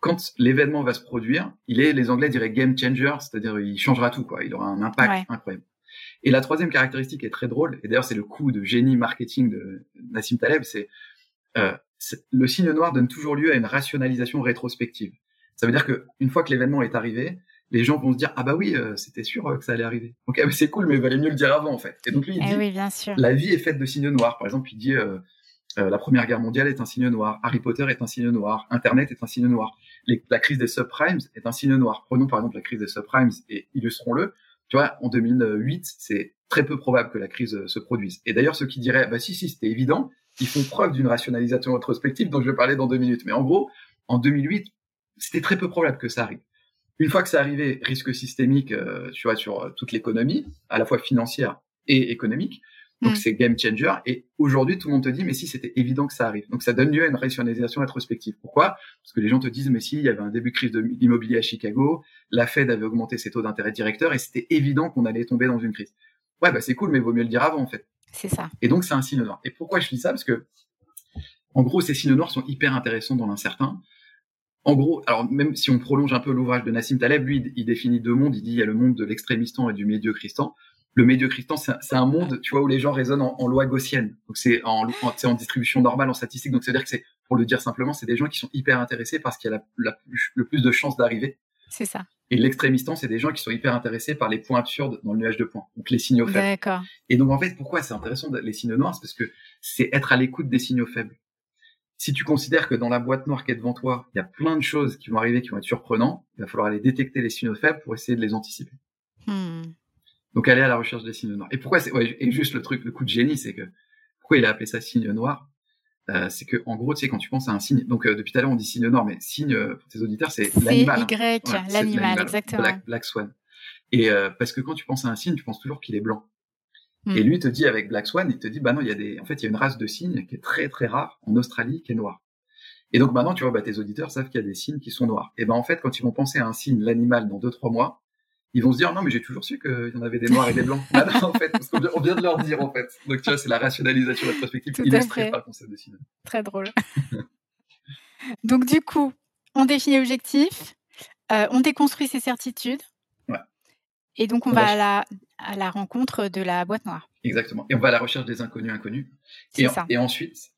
[SPEAKER 2] quand l'événement va se produire, il est, les Anglais diraient game changer, c'est-à-dire il changera tout, quoi. Il aura un impact incroyable. Et la troisième caractéristique est très drôle, et d'ailleurs c'est le coup de génie marketing de Nassim Taleb, c'est euh, le signe noir donne toujours lieu à une rationalisation rétrospective. Ça veut dire que une fois que l'événement est arrivé, les gens vont se dire ah bah oui euh, c'était sûr euh, que ça allait arriver donc ah, c'est cool mais il valait mieux le dire avant en fait. Et donc lui il
[SPEAKER 1] eh
[SPEAKER 2] dit
[SPEAKER 1] oui, bien sûr.
[SPEAKER 2] la vie est faite de signes noirs par exemple il dit euh, la première guerre mondiale est un signe noir. Harry Potter est un signe noir. Internet est un signe noir. La crise des subprimes est un signe noir prenons par exemple la crise des subprimes et illustrons-le. Tu vois en 2008 c'est très peu probable que la crise se produise. Et d'ailleurs ceux qui diraient bah si si c'était évident ils font preuve d'une rationalisation rétrospective dont je vais parler dans deux minutes. Mais en gros en 2008 c'était très peu probable que ça arrive. Une fois que ça arrivait, risque systémique, euh, tu vois, sur euh, toute l'économie, à la fois financière et économique. Donc mm. c'est game changer. Et aujourd'hui, tout le monde te dit, mais si c'était évident que ça arrive. Donc ça donne lieu à une rationalisation rétrospective. Pourquoi? Parce que les gens te disent, mais si, il y avait un début de crise de l'immobilier à Chicago, la Fed avait augmenté ses taux d'intérêt directeurs et c'était évident qu'on allait tomber dans une crise. Ouais, bah c'est cool, mais vaut mieux le dire avant en fait.
[SPEAKER 1] C'est ça.
[SPEAKER 2] Et donc c'est un signe noir. Et pourquoi je dis ça? Parce que en gros, ces signes noirs sont hyper intéressants dans l'incertain en gros, alors même si on prolonge un peu l'ouvrage de Nassim Taleb, lui, il définit deux mondes. Il dit il y a le monde de l'extrémistan et du médiocristan. Le médiocristan, c'est un monde, tu vois, où les gens raisonnent en, loi gaussienne. Donc c'est en, en, en, distribution normale, en statistique. Donc c'est-à-dire que c'est, pour le dire simplement, c'est des gens qui sont hyper intéressés parce qu'il y a la, le plus de chances d'arriver.
[SPEAKER 1] C'est ça.
[SPEAKER 2] Et l'extrémistan, c'est des gens qui sont hyper intéressés par les points absurdes dans le nuage de points. Donc les signaux faibles.
[SPEAKER 1] D'accord.
[SPEAKER 2] Et donc en fait, pourquoi c'est intéressant les signaux noirs, c'est parce que c'est être à l'écoute des signaux faibles si tu considères que dans la boîte noire qui est devant toi, il y a plein de choses qui vont arriver qui vont être surprenantes, il va falloir aller détecter les signaux faibles pour essayer de les anticiper. Hmm. Donc aller à la recherche des signaux noirs. Et pourquoi c'est ouais, et juste le truc, le coup de génie, c'est que pourquoi il a appelé ça signe noir? Euh, c'est que en gros, tu sais, quand tu penses à un signe, donc euh, depuis tout à l'heure on dit signe noir, mais signe pour tes auditeurs, c'est l'animal.
[SPEAKER 1] Y, hein. l'animal, exactement.
[SPEAKER 2] Black, Swan. Et parce que quand tu penses à un signe, tu penses toujours qu'il est blanc. Hmm. Et lui te dit avec Black Swan, il te dit bah non, il y a des, en fait, il y a une race de cygnes qui est très très rare en Australie qui est noire. Et donc maintenant, tu vois, bah, tes auditeurs savent qu'il y a des signes qui sont noirs. Et ben en fait, quand ils vont penser à un signe, l'animal, dans deux trois mois, ils vont se dire non mais j'ai toujours su qu'il y en avait des noirs et des blancs. [laughs] bah non, en fait, parce qu'on vient de leur dire en fait. Donc tu vois, c'est la rationalisation de la perspective illustrée par le concept de signe.
[SPEAKER 1] Très drôle. [laughs] donc du coup, on définit l'objectif, euh, on déconstruit ses certitudes. Et donc on, va, à la, à la rencontre de la boîte noire.
[SPEAKER 2] Exactement. Et on va à la recherche des inconnus inconnus. Et, ça. et ensuite,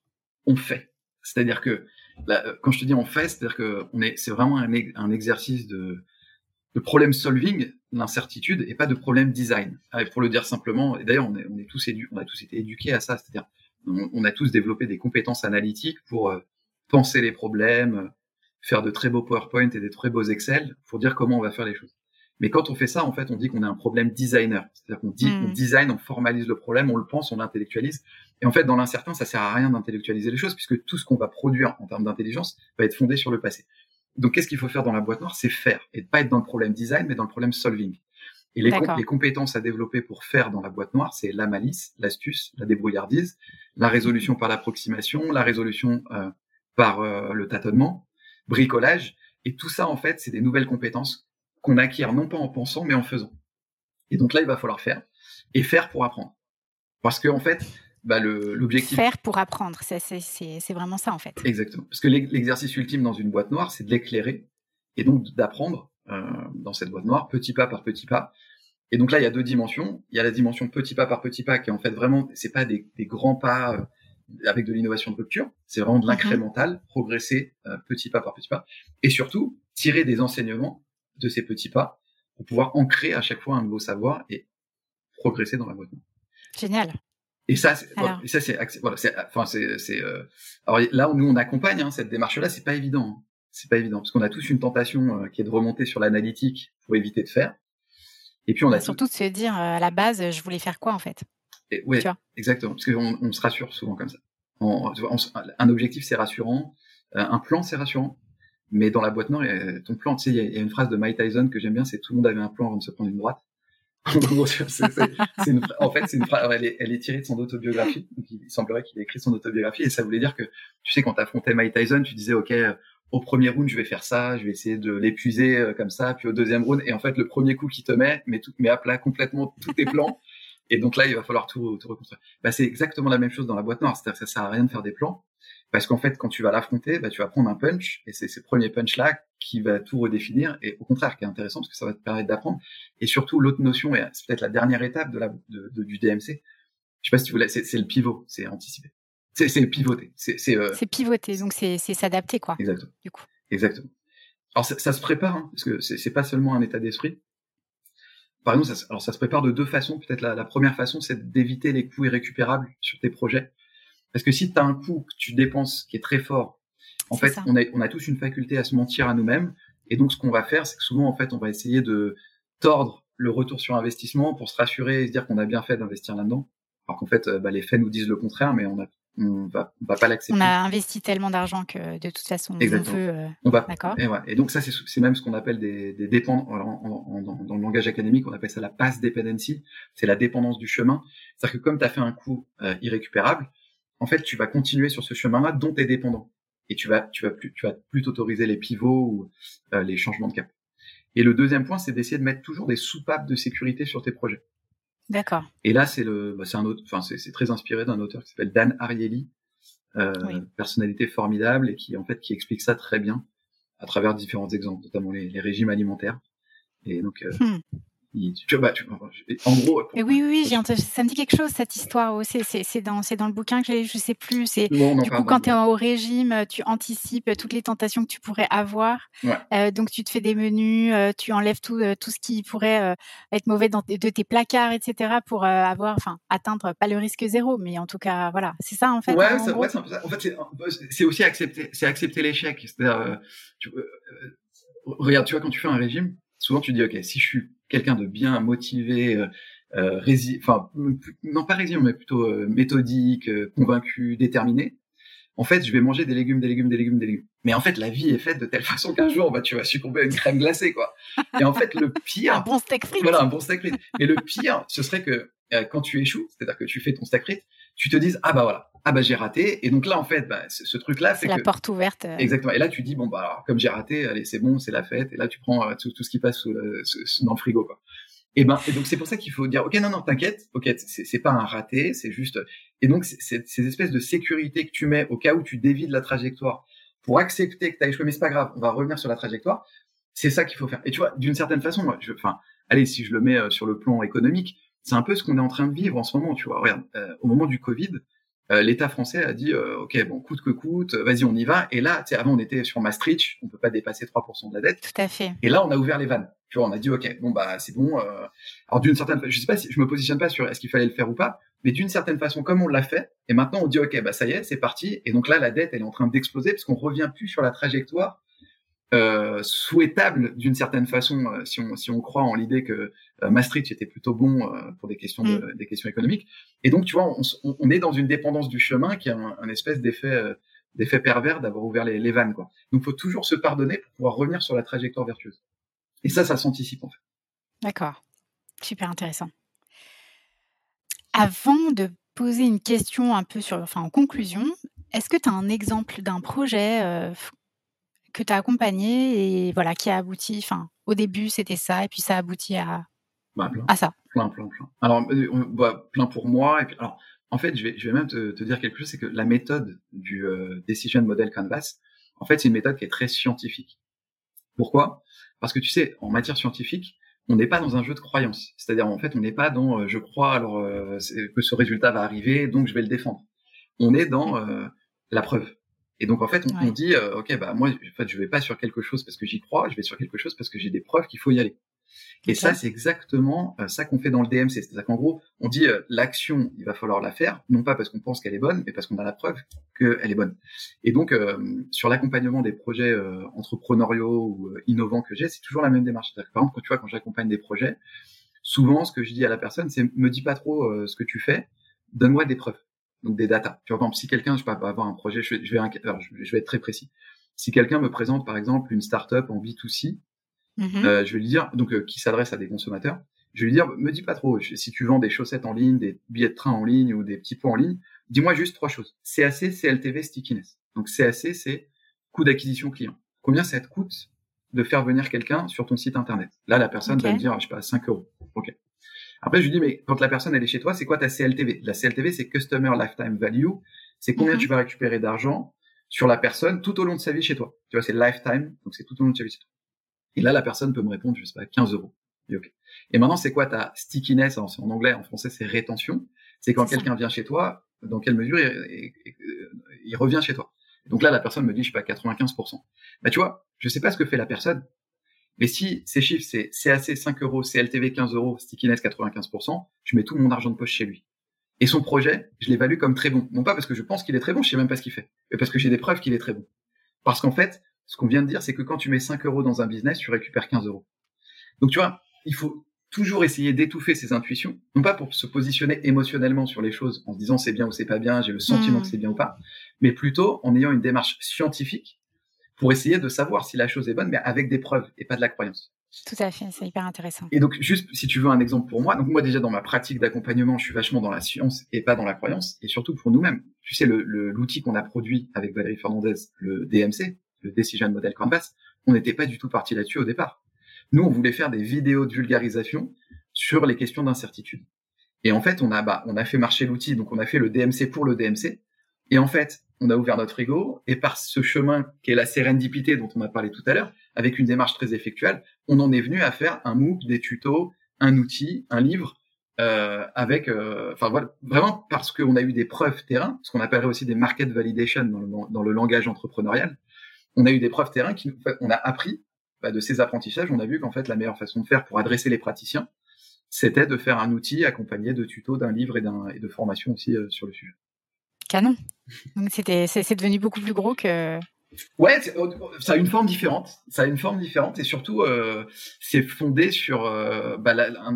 [SPEAKER 2] on fait. C'est-à-dire que euh, quand je te dis on fait, c'est-à-dire que on est, c'est vraiment un, un exercice de, de problem solving, l'incertitude, et pas de problème design. Ah, pour le dire simplement, et d'ailleurs on, est, on est tous édu on a tous été éduqués à ça, c'est-à-dire on, a tous développé des compétences analytiques pour euh, penser les problèmes, faire de très beaux PowerPoint et des très beaux Excel pour dire comment on va faire les choses. Mais quand on fait ça, en fait, on dit qu'on est un problème designer. C'est-à-dire qu'on dit, on hmm. design, on formalise le problème, on le pense, on l'intellectualise. Et en fait, dans l'incertain, ça sert à rien d'intellectualiser les choses puisque tout ce qu'on va produire en termes d'intelligence va être fondé sur le passé. Donc, qu'est-ce qu'il faut faire dans la boîte noire? C'est faire et pas être dans le problème design, mais dans le problème solving. Et les, les compétences à développer pour faire dans la boîte noire, c'est la malice, l'astuce, la débrouillardise, la résolution par l'approximation, la résolution euh, par euh, le tâtonnement, bricolage. Et tout ça, en fait, c'est des nouvelles compétences qu'on acquiert non pas en pensant, mais en faisant. Et donc là, il va falloir faire et faire pour apprendre. Parce que en fait, bah, l'objectif.
[SPEAKER 1] Faire pour apprendre, c'est vraiment ça en fait.
[SPEAKER 2] Exactement. Parce que l'exercice ultime dans une boîte noire, c'est de l'éclairer et donc d'apprendre euh, dans cette boîte noire, petit pas par petit pas. Et donc là, il y a deux dimensions. Il y a la dimension petit pas par petit pas, qui est en fait vraiment, c'est pas des, des, grands pas euh, avec de l'innovation de rupture, c'est vraiment de mhm. l'incrémental, progresser euh, petit pas par petit pas, et surtout tirer des enseignements de ces petits pas pour pouvoir ancrer à chaque fois un nouveau savoir et progresser dans la boîte
[SPEAKER 1] Génial.
[SPEAKER 2] Et ça, c'est, et ça c'est, voilà, c'est, enfin c'est, c'est, euh, alors là nous on accompagne hein, cette démarche-là, c'est pas évident, hein. c'est pas évident parce qu'on a tous une tentation euh, qui est de remonter sur l'analytique pour éviter de faire. Et puis on a
[SPEAKER 1] surtout de se dire euh, à la base, je voulais faire quoi en fait?
[SPEAKER 2] Oui, exactement, parce qu'on on se rassure souvent comme ça. un objectif c'est rassurant, un plan c'est rassurant, mais dans la boîte noire, ton plan, tu sais, il y, a une phrase de Mike Tyson que j'aime bien, c'est tout le monde avait un plan avant de se prendre une droite. [laughs] en fait, c'est une phrase, elle est, elle est, tirée de son autobiographie. Il semblerait qu'il ait écrit son autobiographie et ça voulait dire que, tu sais, quand t'affrontais Mike Tyson, tu disais, OK, au premier round, je vais faire ça, je vais essayer de l'épuiser euh, comme ça, puis au deuxième round, et en fait, le premier coup qui te met, met tout, met à plat complètement tous tes plans. [laughs] Et donc là, il va falloir tout, tout reconstruire. Bah, c'est exactement la même chose dans la boîte noire. C'est-à-dire que ça sert à rien de faire des plans. Parce qu'en fait, quand tu vas l'affronter, bah, tu vas prendre un punch, et c'est ces premiers punch-là qui va tout redéfinir, et au contraire, qui est intéressant, parce que ça va te permettre d'apprendre. Et surtout, l'autre notion, et c'est peut-être la dernière étape de la, de, du DMC, je sais pas si tu voulais, c'est le pivot, c'est anticiper. C'est pivoter. C'est
[SPEAKER 1] euh... pivoter, donc c'est s'adapter, quoi.
[SPEAKER 2] Exactement. Du coup. Exactement. Alors, ça, ça se prépare, hein, parce que c'est pas seulement un état d'esprit. Par exemple, ça, alors ça se prépare de deux façons. Peut-être la, la première façon, c'est d'éviter les coûts irrécupérables sur tes projets. Parce que si tu as un coût que tu dépenses qui est très fort, en fait, on a, on a tous une faculté à se mentir à nous-mêmes. Et donc, ce qu'on va faire, c'est que souvent, en fait, on va essayer de tordre le retour sur investissement pour se rassurer et se dire qu'on a bien fait d'investir là-dedans. Alors qu'en fait, bah, les faits nous disent le contraire, mais on a on va, on va pas l'accepter.
[SPEAKER 1] On a investi tellement d'argent que de toute façon, on veut. Euh,
[SPEAKER 2] on va. D'accord. Et, ouais. et, donc ça, c'est même ce qu'on appelle des, des dépendances. dans le langage académique, on appelle ça la pass dependency. C'est la dépendance du chemin. C'est-à-dire que comme tu as fait un coût euh, irrécupérable, en fait, tu vas continuer sur ce chemin-là dont tu es dépendant. Et tu vas, tu vas plus, tu vas plus t'autoriser les pivots ou euh, les changements de cap. Et le deuxième point, c'est d'essayer de mettre toujours des soupapes de sécurité sur tes projets.
[SPEAKER 1] D'accord.
[SPEAKER 2] Et là, c'est le, bah, c'est un autre, enfin, c'est très inspiré d'un auteur qui s'appelle Dan Ariely, euh, personnalité formidable et qui, en fait, qui explique ça très bien à travers différents exemples, notamment les, régimes alimentaires. Et donc, euh, hmm tu, bah, tu, en gros.
[SPEAKER 1] oui, oui, oui ça me dit quelque chose cette histoire. aussi. c'est dans, c'est dans le bouquin que je sais plus. C'est du coup quand tu es au régime, tu anticipes toutes les tentations que tu pourrais avoir. Euh, donc tu te fais des menus, euh, tu enlèves tout, euh, tout ce qui pourrait être mauvais dans de tes placards, etc. pour avoir, enfin, atteindre pas le risque zéro, mais en tout cas, voilà, c'est ça en fait.
[SPEAKER 2] Ouais, c'est ouais, un peu ça. En fait, c'est aussi accepter, c'est accepter l'échec. C'est-à-dire, regarde, tu vois, quand tu fais un régime, souvent tu dis, ok, si je suis quelqu'un de bien motivé, euh, euh, enfin non pas résilient, mais plutôt euh, méthodique, convaincu, déterminé, en fait, je vais manger des légumes, des légumes, des légumes, des légumes. Mais en fait, la vie est faite de telle [laughs] façon qu'un jour, bah, tu vas succomber à une crème glacée, quoi. Et en fait, le pire. [laughs]
[SPEAKER 1] un bon steak frites.
[SPEAKER 2] Voilà, un bon steak frites. Et le pire, ce serait que euh, quand tu échoues, c'est-à-dire que tu fais ton steak frites, tu te dises, ah bah voilà, ah bah j'ai raté. Et donc là, en fait, bah, ce truc-là,
[SPEAKER 1] c'est la porte ouverte.
[SPEAKER 2] Euh. Exactement. Et là, tu dis, bon, bah, alors, comme j'ai raté, allez, c'est bon, c'est la fête. Et là, tu prends euh, tout, tout, ce qui passe dans le frigo, quoi. Et ben, et donc c'est pour ça qu'il faut dire, ok, non, non, t'inquiète, ok, c'est pas un raté, c'est juste. Et donc c'est ces espèces de sécurité que tu mets au cas où tu dévies de la trajectoire pour accepter que t'as échoué, mais c'est pas grave, on va revenir sur la trajectoire. C'est ça qu'il faut faire. Et tu vois, d'une certaine façon, moi, je, enfin, allez, si je le mets euh, sur le plan économique, c'est un peu ce qu'on est en train de vivre en ce moment. Tu vois, regarde, euh, au moment du Covid, l'État français a dit euh, ok bon coûte que coûte, vas-y on y va. Et là, avant on était sur Maastricht, on peut pas dépasser 3% de la dette.
[SPEAKER 1] Tout à fait.
[SPEAKER 2] Et là, on a ouvert les vannes. Tu vois, on a dit ok bon bah c'est bon. Euh... Alors d'une certaine, je sais pas si je me positionne pas sur est-ce qu'il fallait le faire ou pas, mais d'une certaine façon comme on l'a fait, et maintenant on dit ok bah ça y est c'est parti. Et donc là la dette elle est en train d'exploser parce qu'on revient plus sur la trajectoire euh, souhaitable d'une certaine façon euh, si on si on croit en l'idée que euh, Maastricht était plutôt bon pour des questions de, mm. des questions économiques. Et donc tu vois on, on, est dans une dépendance du chemin qui a un, espèce d'effet d'effet pervers d'avoir ouvert les, les vannes quoi. Donc faut toujours se pardonner pour pouvoir revenir sur la trajectoire vertueuse. Et ça ça s'anticipe en fait.
[SPEAKER 1] D'accord. Super intéressant. Avant de poser une question un peu sur enfin en conclusion est-ce que tu as un exemple d'un projet que tu as accompagné et voilà, qui a abouti. Enfin, au début, c'était ça, et puis ça a abouti à,
[SPEAKER 2] bah, plein,
[SPEAKER 1] à ça.
[SPEAKER 2] Plein, plein, plein. Alors, euh, bah, plein pour moi. Et puis, alors, en fait, je vais, je vais même te, te dire quelque chose, c'est que la méthode du euh, Decision Model Canvas, en fait, c'est une méthode qui est très scientifique. Pourquoi? Parce que tu sais, en matière scientifique, on n'est pas dans un jeu de croyance. C'est-à-dire, en fait, on n'est pas dans euh, je crois alors que ce résultat va arriver, donc je vais le défendre. On est dans la preuve. Et donc en fait, on, dit, euh, ok, bah moi, en fait, je vais pas sur quelque chose parce que j'y crois, je vais sur quelque chose parce que j'ai des preuves qu'il faut y aller. Et ça, c'est exactement euh, ça qu'on fait dans le DMC. C'est-à-dire qu'en gros, on dit euh, l'action, il va falloir la faire, non pas parce qu'on pense qu'elle est bonne, mais parce qu'on a la preuve qu'elle est bonne. Et donc, sur l'accompagnement des projets entrepreneuriaux ou innovants que j'ai, c'est toujours la même démarche. C'est-à-dire que, par exemple, quand tu vois, quand j'accompagne des projets, souvent, ce que je dis à la personne, c'est me dis pas trop ce que tu fais, donne-moi des preuves donc des data. Tu vois, par exemple, si quelqu'un, je peux avoir un projet, je vais, je vais, je vais être très précis. Si quelqu'un me présente, par exemple, une startup en B2C, mm-hmm. euh, je vais lui dire, donc euh, qui s'adresse à des consommateurs, je vais lui dire, me dis pas trop, si tu vends des chaussettes en ligne, des billets de train en ligne ou des petits pots en ligne, dis-moi juste trois choses. CAC, CLTV, stickiness. Donc CAC, c'est coût d'acquisition client. Combien ça te coûte de faire venir quelqu'un sur ton site internet? Là, la personne va me dire, je sais pas, 5 euros. Ok. Après, je lui dis, mais quand la personne elle est chez toi, c'est quoi ta CLTV La CLTV, c'est Customer Lifetime Value. C'est combien mhm. tu vas récupérer d'argent sur la personne tout au long de sa vie chez toi? Tu vois, c'est lifetime, donc c'est tout au long de sa vie chez toi. Et là, la personne peut me répondre, je sais pas, 15 euros. Et, okay. et maintenant, c'est quoi ta stickiness? En, anglais, en français, c'est rétention. C'est quand quelqu'un vient chez toi, dans quelle mesure il, il, revient chez toi? donc là, la personne me dit, je sais pas, 95%. Bah, tu vois, je sais pas ce que fait la personne, mais si ces chiffres, c'est CAC 5 euros, CLTV 15 euros, Stickiness 95%, je mets tout mon argent de poche chez lui. Et son projet, je l'évalue comme très bon. Non pas parce que je pense qu'il est très bon, je sais même pas ce qu'il fait, mais parce que j'ai des preuves qu'il est très bon. Parce qu'en fait, ce qu'on vient de dire, c'est que quand tu mets 5 euros dans un business, tu récupères 15 euros. Donc tu vois, il faut toujours essayer d'étouffer ses intuitions, non pas pour se positionner émotionnellement sur les choses en se disant c'est bien ou c'est pas bien, j'ai le sentiment mmh. que c'est bien ou pas, mais plutôt en ayant une démarche scientifique pour essayer de savoir si la chose est bonne, mais avec des preuves et pas de la croyance.
[SPEAKER 1] Tout à fait, c'est hyper intéressant.
[SPEAKER 2] Et donc, juste si tu veux un exemple pour moi, donc moi déjà dans ma pratique d'accompagnement, je suis vachement dans la science et pas dans la croyance, et surtout pour nous-mêmes. Tu sais, l'outil le, qu'on a produit avec Valérie Fernandez, le DMC, le Decision Model Canvas, on n'était pas du tout parti là-dessus au départ. Nous, on voulait faire des vidéos de vulgarisation sur les questions d'incertitude. Et en fait, on a, bah, on a fait marcher l'outil, donc on a fait le DMC pour le DMC. Et en fait, on a ouvert notre ego. Et par ce chemin qui est la sérendipité dont on a parlé tout à l'heure, avec une démarche très effectuelle, on en est venu à faire un MOOC, des tutos, un outil, un livre, euh, avec, euh, enfin voilà, vraiment parce qu'on a eu des preuves terrain, ce qu'on appellerait aussi des market validation dans le, langage entrepreneurial. On a eu des preuves terrain qui, on a appris bah, de ces apprentissages, on a vu qu'en fait la meilleure façon de faire pour adresser les praticiens, c'était de faire un outil accompagné de tutos, d'un livre et, et de formation aussi euh, sur le sujet
[SPEAKER 1] canon. Donc c'était, c'est, devenu beaucoup plus gros que.
[SPEAKER 2] Ouais, ça a une forme différente. Ça a une forme différente et surtout, euh, c'est fondé sur euh, bah,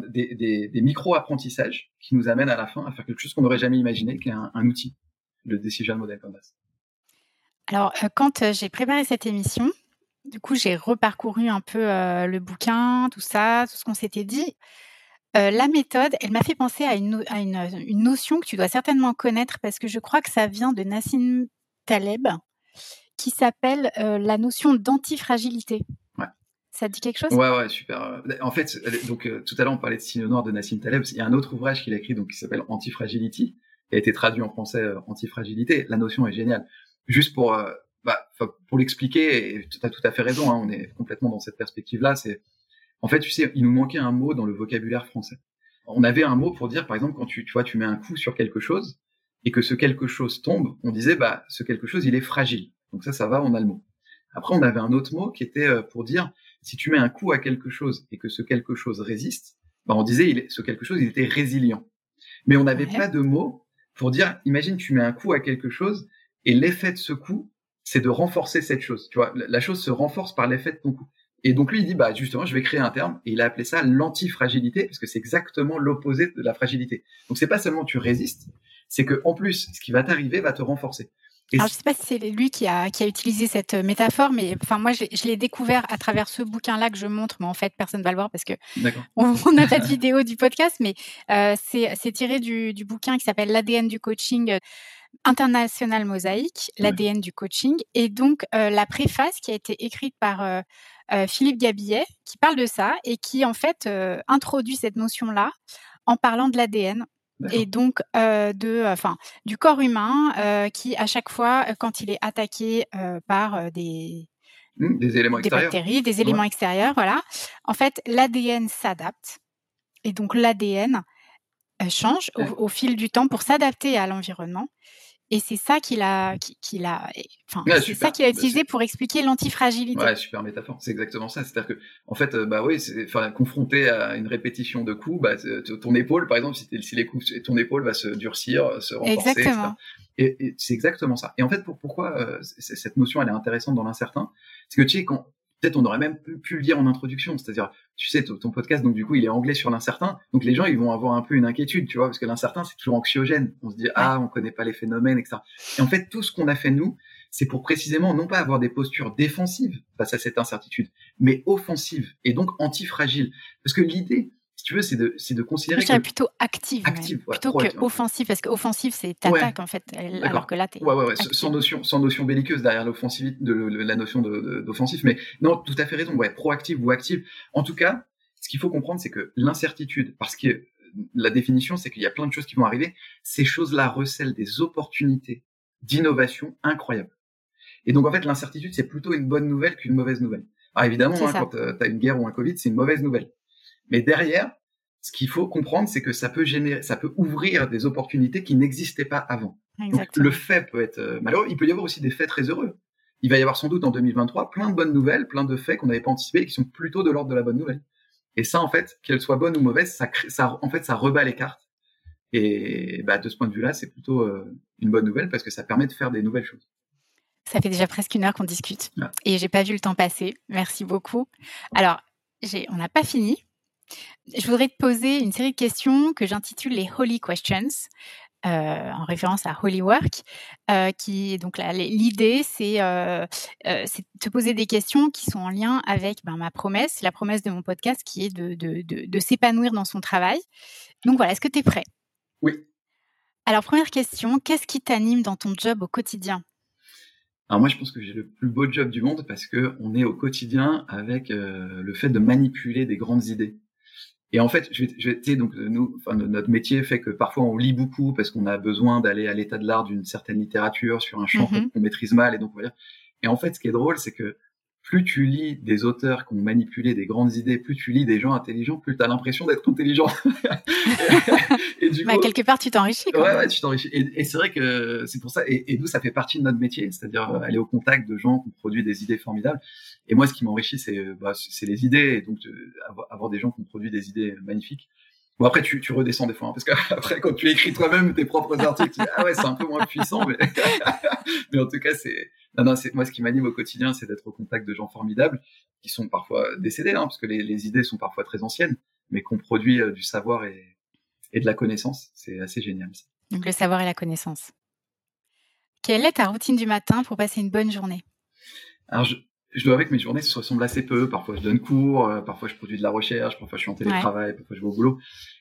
[SPEAKER 2] des, des, des micro-apprentissages qui nous amènent à la fin à faire quelque chose qu'on n'aurait jamais imaginé, qui est un, un outil, le Decision Model Canvas.
[SPEAKER 1] Alors, euh, quand j'ai préparé cette émission, du coup, j'ai reparcouru un peu le bouquin, tout ça, tout ce qu'on s'était dit. Euh, la méthode, elle m'a fait penser à, une, à une, une, notion que tu dois certainement connaître parce que je crois que ça vient de Nassim Taleb qui s'appelle euh, la notion d'antifragilité.
[SPEAKER 2] Ouais.
[SPEAKER 1] Ça te dit quelque chose?
[SPEAKER 2] Ouais, ouais, super. En fait, donc euh, tout à l'heure on parlait de Signe noir de Nassim Taleb. Il y a un autre ouvrage qu'il a écrit donc qui s'appelle Antifragility, qui a été traduit en français Antifragilité. La notion est géniale. Juste pour bah, pour l'expliquer, tu as tout à fait raison. Hein, on est complètement dans cette perspective-là. C'est en fait, tu sais, il nous manquait un mot dans le vocabulaire français. On avait un mot pour dire, par exemple, quand tu, tu vois, tu mets un coup sur quelque chose et que ce quelque chose tombe, on disait, bah, ce quelque chose, il est fragile. Donc ça, ça va, on a le mot. Après, on avait un autre mot qui était euh, pour dire, si tu mets un coup à quelque chose et que ce quelque chose résiste, bah, on disait, il est, ce quelque chose, il était résilient. Mais on n'avait ouais. pas de mot pour dire, imagine, tu mets un coup à quelque chose et l'effet de ce coup, c'est de renforcer cette chose. Tu vois, la chose se renforce par l'effet de ton coup. Et donc lui, il dit, bah justement, je vais créer un terme, et il a appelé ça l'antifragilité, parce que c'est exactement l'opposé de la fragilité. Donc c'est pas seulement tu résistes, c'est que en plus, ce qui va t'arriver va te renforcer.
[SPEAKER 1] Et Alors, je sais pas si c'est lui qui a, qui a utilisé cette métaphore, mais enfin moi je, je l'ai découvert à travers ce bouquin-là que je montre, mais en fait personne va le voir parce que [laughs] on n'a pas de vidéo du podcast, mais euh, c'est tiré du, du bouquin qui s'appelle l'ADN du coaching international mosaïque, l'ADN ouais. du coaching, et donc euh, la préface qui a été écrite par euh, euh, Philippe Gabillet, qui parle de ça et qui en fait introduit cette notion-là en parlant de l'ADN et donc de, enfin, du corps humain qui à chaque fois, quand il est attaqué par des
[SPEAKER 2] mmh, des éléments
[SPEAKER 1] des
[SPEAKER 2] extérieurs,
[SPEAKER 1] bactéries, des éléments ouais. extérieurs, voilà. En fait, l'ADN s'adapte et donc l'ADN change ouais. au, au, fil du temps pour s'adapter à l'environnement. Et c'est ça qu'il a, qu'il a, enfin, ouais, c'est ça qu'il a utilisé pour expliquer l'antifragilité.
[SPEAKER 2] Ouais, super métaphore. C'est exactement ça. C'est-à-dire que, en fait, bah oui, enfin, confronté à une répétition de coups, bah, ton épaule, par exemple, si, si les coups, ton épaule va se durcir, se renforcer,
[SPEAKER 1] exactement.
[SPEAKER 2] Et, et c'est exactement ça. Et en fait, pour, pourquoi euh, cette notion elle est intéressante dans l'incertain, c'est que tu sais quand peut-être on aurait même pu, pu, le dire en introduction, c'est-à-dire, tu sais, ton podcast, donc du coup, il est anglais sur l'incertain, donc les gens, ils vont avoir un peu une inquiétude, tu vois, parce que l'incertain, c'est toujours anxiogène. On se dit, ah, on connaît pas les phénomènes, etc. Et en fait, tout ce qu'on a fait nous, c'est pour précisément non pas avoir des postures défensives face à cette incertitude, mais offensives et donc antifragiles. Parce que l'idée, tu veux, c'est de, c'est de considérer
[SPEAKER 1] je que... plutôt active,
[SPEAKER 2] active
[SPEAKER 1] ouais, plutôt que offensive, parce que offensive c'est t'attaques
[SPEAKER 2] ouais.
[SPEAKER 1] en fait, alors que là t'es
[SPEAKER 2] ouais, ouais, ouais, sans notion, sans notion belliqueuse derrière l'offensivité, de, de, la notion d'offensif, mais non, tout à fait raison, ouais, proactive ou active. En tout cas, ce qu'il faut comprendre, c'est que l'incertitude, parce que la définition, c'est qu'il y a plein de choses qui vont arriver, ces choses-là recèlent des opportunités d'innovation incroyables. Et donc en fait, l'incertitude, c'est plutôt une bonne nouvelle qu'une mauvaise nouvelle. Alors évidemment, hein, quand euh, tu as une guerre ou un Covid, c'est une mauvaise nouvelle. Mais derrière, ce qu'il faut comprendre, c'est que ça peut générer, ça peut ouvrir des opportunités qui n'existaient pas avant. Donc, le fait peut être euh, malheureux. Il peut y avoir aussi des faits très heureux. Il va y avoir sans doute en 2023 plein de bonnes nouvelles, plein de faits qu'on n'avait pas anticipés et qui sont plutôt de l'ordre de la bonne nouvelle. Et ça, en fait, qu'elles soient bonnes ou mauvaises, ça, ça, en fait, ça rebat les cartes. Et bah, de ce point de vue-là, c'est plutôt euh, une bonne nouvelle parce que ça permet de faire des nouvelles choses.
[SPEAKER 1] Ça fait déjà presque une heure qu'on discute ouais. et j'ai pas vu le temps passer. Merci beaucoup. Alors, on n'a pas fini. Je voudrais te poser une série de questions que j'intitule les Holy Questions. Euh, en référence à Holy Work, euh, qui donc l'idée c'est euh, de te poser des questions qui sont en lien avec ben, ma promesse, la promesse de mon podcast qui est de, de, de, de s'épanouir dans son travail. Donc voilà, est-ce que tu es prêt?
[SPEAKER 2] Oui.
[SPEAKER 1] Alors première question, qu'est-ce qui t'anime dans ton job au quotidien?
[SPEAKER 2] Alors moi, je pense que j'ai le plus beau job du monde parce que on est au quotidien avec le fait de manipuler des grandes idées. Et en fait, je, je, donc nous, enfin, notre métier fait que parfois on lit beaucoup parce qu'on a besoin d'aller à l'état de l'art d'une certaine littérature sur un champ mm -hmm. qu'on maîtrise mal et donc on va dire. Et en fait, ce qui est drôle, c'est que plus tu lis des auteurs qui ont manipulé des grandes idées, plus tu lis des gens intelligents, plus tu as l'impression d'être intelligent.
[SPEAKER 1] et, [laughs] et du bah, quelque part, tu t'enrichis.
[SPEAKER 2] Ouais, ouais, tu t'enrichis. Et, et c'est vrai que c'est pour ça. Et, et nous, ça fait partie de notre métier, c'est-à-dire euh, aller au contact de gens qui produit des idées formidables. Et moi, ce qui m'enrichit, c'est bah, c'est les idées, et donc avoir des gens qui ont produit des idées magnifiques. Bon après tu, tu redescends des fois hein, parce qu'après [laughs] quand tu écris toi-même tes propres articles, tu dis ah ouais c'est un peu moins puissant mais [laughs] mais en tout cas c'est non non c'est moi ce qui m'anime au quotidien c'est d'être au contact de gens formidables qui sont parfois décédés hein, parce que les, les idées sont parfois très anciennes mais qu'on produit euh, du savoir et et de la connaissance c'est assez génial. Ça.
[SPEAKER 1] Donc le savoir et la connaissance. Quelle est ta routine du matin pour passer une bonne journée?
[SPEAKER 2] Alors je, je dois avouer que mes journées se ressemblent assez peu. Parfois, je donne cours, euh, parfois, je produis de la recherche, parfois, je suis en télétravail, parfois, je vais au boulot.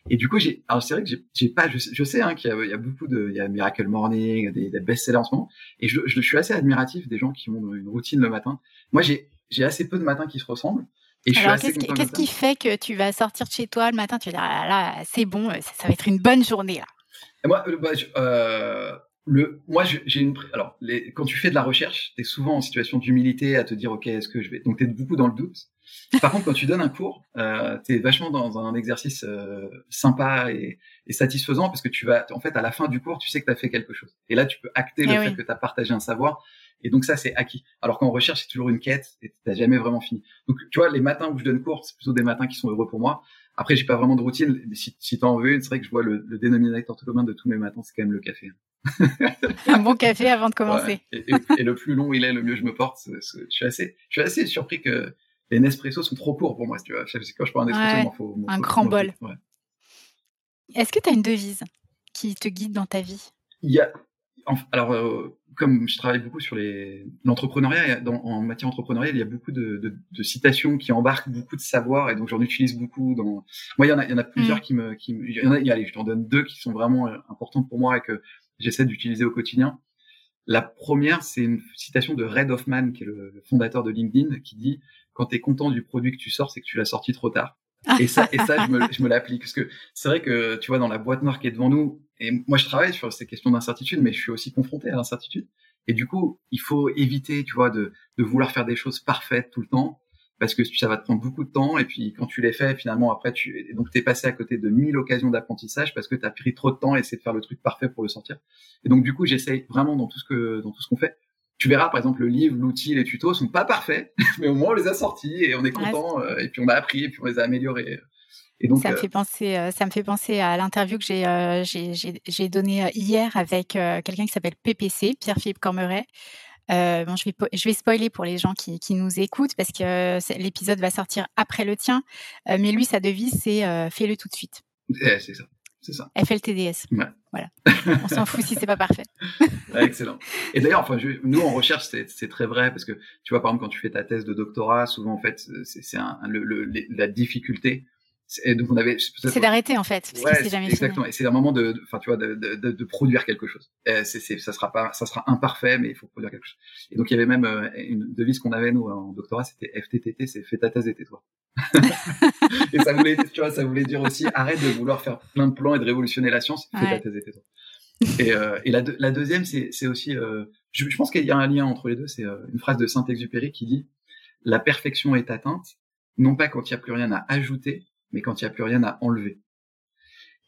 [SPEAKER 2] Et du coup, j'ai, alors c'est vrai que j'ai pas, je, je sais hein, qu'il y, a, il y a beaucoup de, il y a Miracle Morning, des, des best-sellers en ce moment, et je, je, suis assez admiratif des gens qui ont une routine le matin. Moi, j'ai, j'ai assez peu de matins qui se ressemblent.
[SPEAKER 1] Et je alors, qu'est-ce, qu'est-ce qui fait que tu vas sortir de chez toi le matin, tu vas dire, ah là, c'est bon, ça, ça, va être une bonne journée là?
[SPEAKER 2] Et moi, bah, je, euh, le, moi, j'ai une, alors, les, quand tu fais de la recherche, tu es souvent en situation d'humilité à te dire, OK, est-ce que je vais, donc tu es beaucoup dans le doute. [laughs] Par contre, quand tu donnes un cours, euh, tu es vachement dans un exercice euh, sympa et, et, satisfaisant parce que tu vas, en fait, à la fin du cours, tu sais que tu as fait quelque chose. Et là, tu peux acter le eh fait que tu as partagé un savoir. Et donc ça, c'est acquis. Alors qu'en recherche, c'est toujours une quête et tu jamais vraiment fini. Donc, tu vois, les matins où je donne cours, c'est plutôt des matins qui sont heureux pour moi. Après, j'ai pas vraiment de routine. Si, si t'en veux une, c'est vrai que je vois le, le dénominateur commun de tous mes matins, c'est quand même le café. [laughs]
[SPEAKER 1] un bon café avant de commencer.
[SPEAKER 2] Et, et, le plus long il est, le mieux je me porte. je suis assez, je suis assez surpris que les Nespresso sont trop courts pour moi. Tu vois, quand je prends un Nespresso,
[SPEAKER 1] ouais, faut, un grand bol. Est-ce que tu as une devise qui te guide dans ta vie?
[SPEAKER 2] Il y a, alors, euh, comme je travaille beaucoup sur l'entrepreneuriat, en matière entrepreneuriale, il y a beaucoup de, de, de, citations qui embarquent beaucoup de savoir, et donc j'en utilise beaucoup. Dans moi, il y en a, il y en a plusieurs mm. qui me, qui il y en a, allez, je t'en donne deux qui sont vraiment euh, importantes pour moi et que j'essaie d'utiliser au quotidien. La première, c'est une citation de Red Hoffman, qui est le fondateur de LinkedIn, qui dit quand tu es content du produit que tu sors, c'est que tu l'as sorti trop tard. Et ça, et ça, je me, l'applique parce que c'est vrai que tu vois dans la boîte noire qui est devant nous, et moi je travaille sur ces questions d'incertitude, mais je suis aussi confronté à l'incertitude. Et du coup, il faut éviter, tu vois, de vouloir faire des choses parfaites tout le temps, parce que ça va te prendre beaucoup de temps. Et puis quand tu les fais, finalement après, tu donc t'es passé à côté de mille occasions d'apprentissage parce que tu as pris trop de temps à essayer de faire le truc parfait pour le sortir. Et donc du coup, j'essaye vraiment dans tout ce que dans tout ce qu'on fait tu verras par exemple le livre, l'outil, les tutos sont pas parfaits, [laughs] mais au moins on les a sortis et on est content euh, et puis on a appris et puis on les a améliorés.
[SPEAKER 1] Et donc ça me euh, fait penser, euh, ça me fait penser à l'interview que j'ai j'ai donnée hier avec quelqu'un qui s'appelle PPC, Pierre-Philippe Cormeret. Bon, je vais je vais spoiler pour les gens qui, qui nous écoutent parce que l'épisode va sortir après le tien, mais lui sa devise c'est fais-le tout de suite.
[SPEAKER 2] Eh, c'est ça. C'est ça.
[SPEAKER 1] FLTDS. Ouais. Voilà. On s'en fout si c'est pas parfait. [laughs]
[SPEAKER 2] excellent. Et d'ailleurs, enfin, je, nous en recherche, c'est très vrai parce que tu vois, par exemple, quand tu fais ta thèse de doctorat, souvent en fait, c'est la difficulté. Et donc on avait.
[SPEAKER 1] C'est d'arrêter en fait.
[SPEAKER 2] Parce ouais, jamais exactement. Et c'est un moment de, enfin tu vois, de, de, de, produire quelque chose. C'est, ça sera pas, ça sera imparfait, mais il faut produire quelque chose. Et donc il y avait même euh, une devise qu'on avait nous en doctorat, c'était FTTT, c'est fais ta thèse et tais-toi. [laughs] et ça voulait, tu vois, ça voulait dire aussi arrête de vouloir faire plein de plans et de révolutionner la science, fais ta thèse et tais-toi. et, euh, et la, la deuxième, c'est, c'est aussi, euh, je, je, pense qu'il y a un lien entre les deux. C'est euh, une phrase de Saint-Exupéry qui dit la perfection est atteinte, non pas quand il n'y a plus rien à ajouter, mais quand il n'y a plus rien à enlever.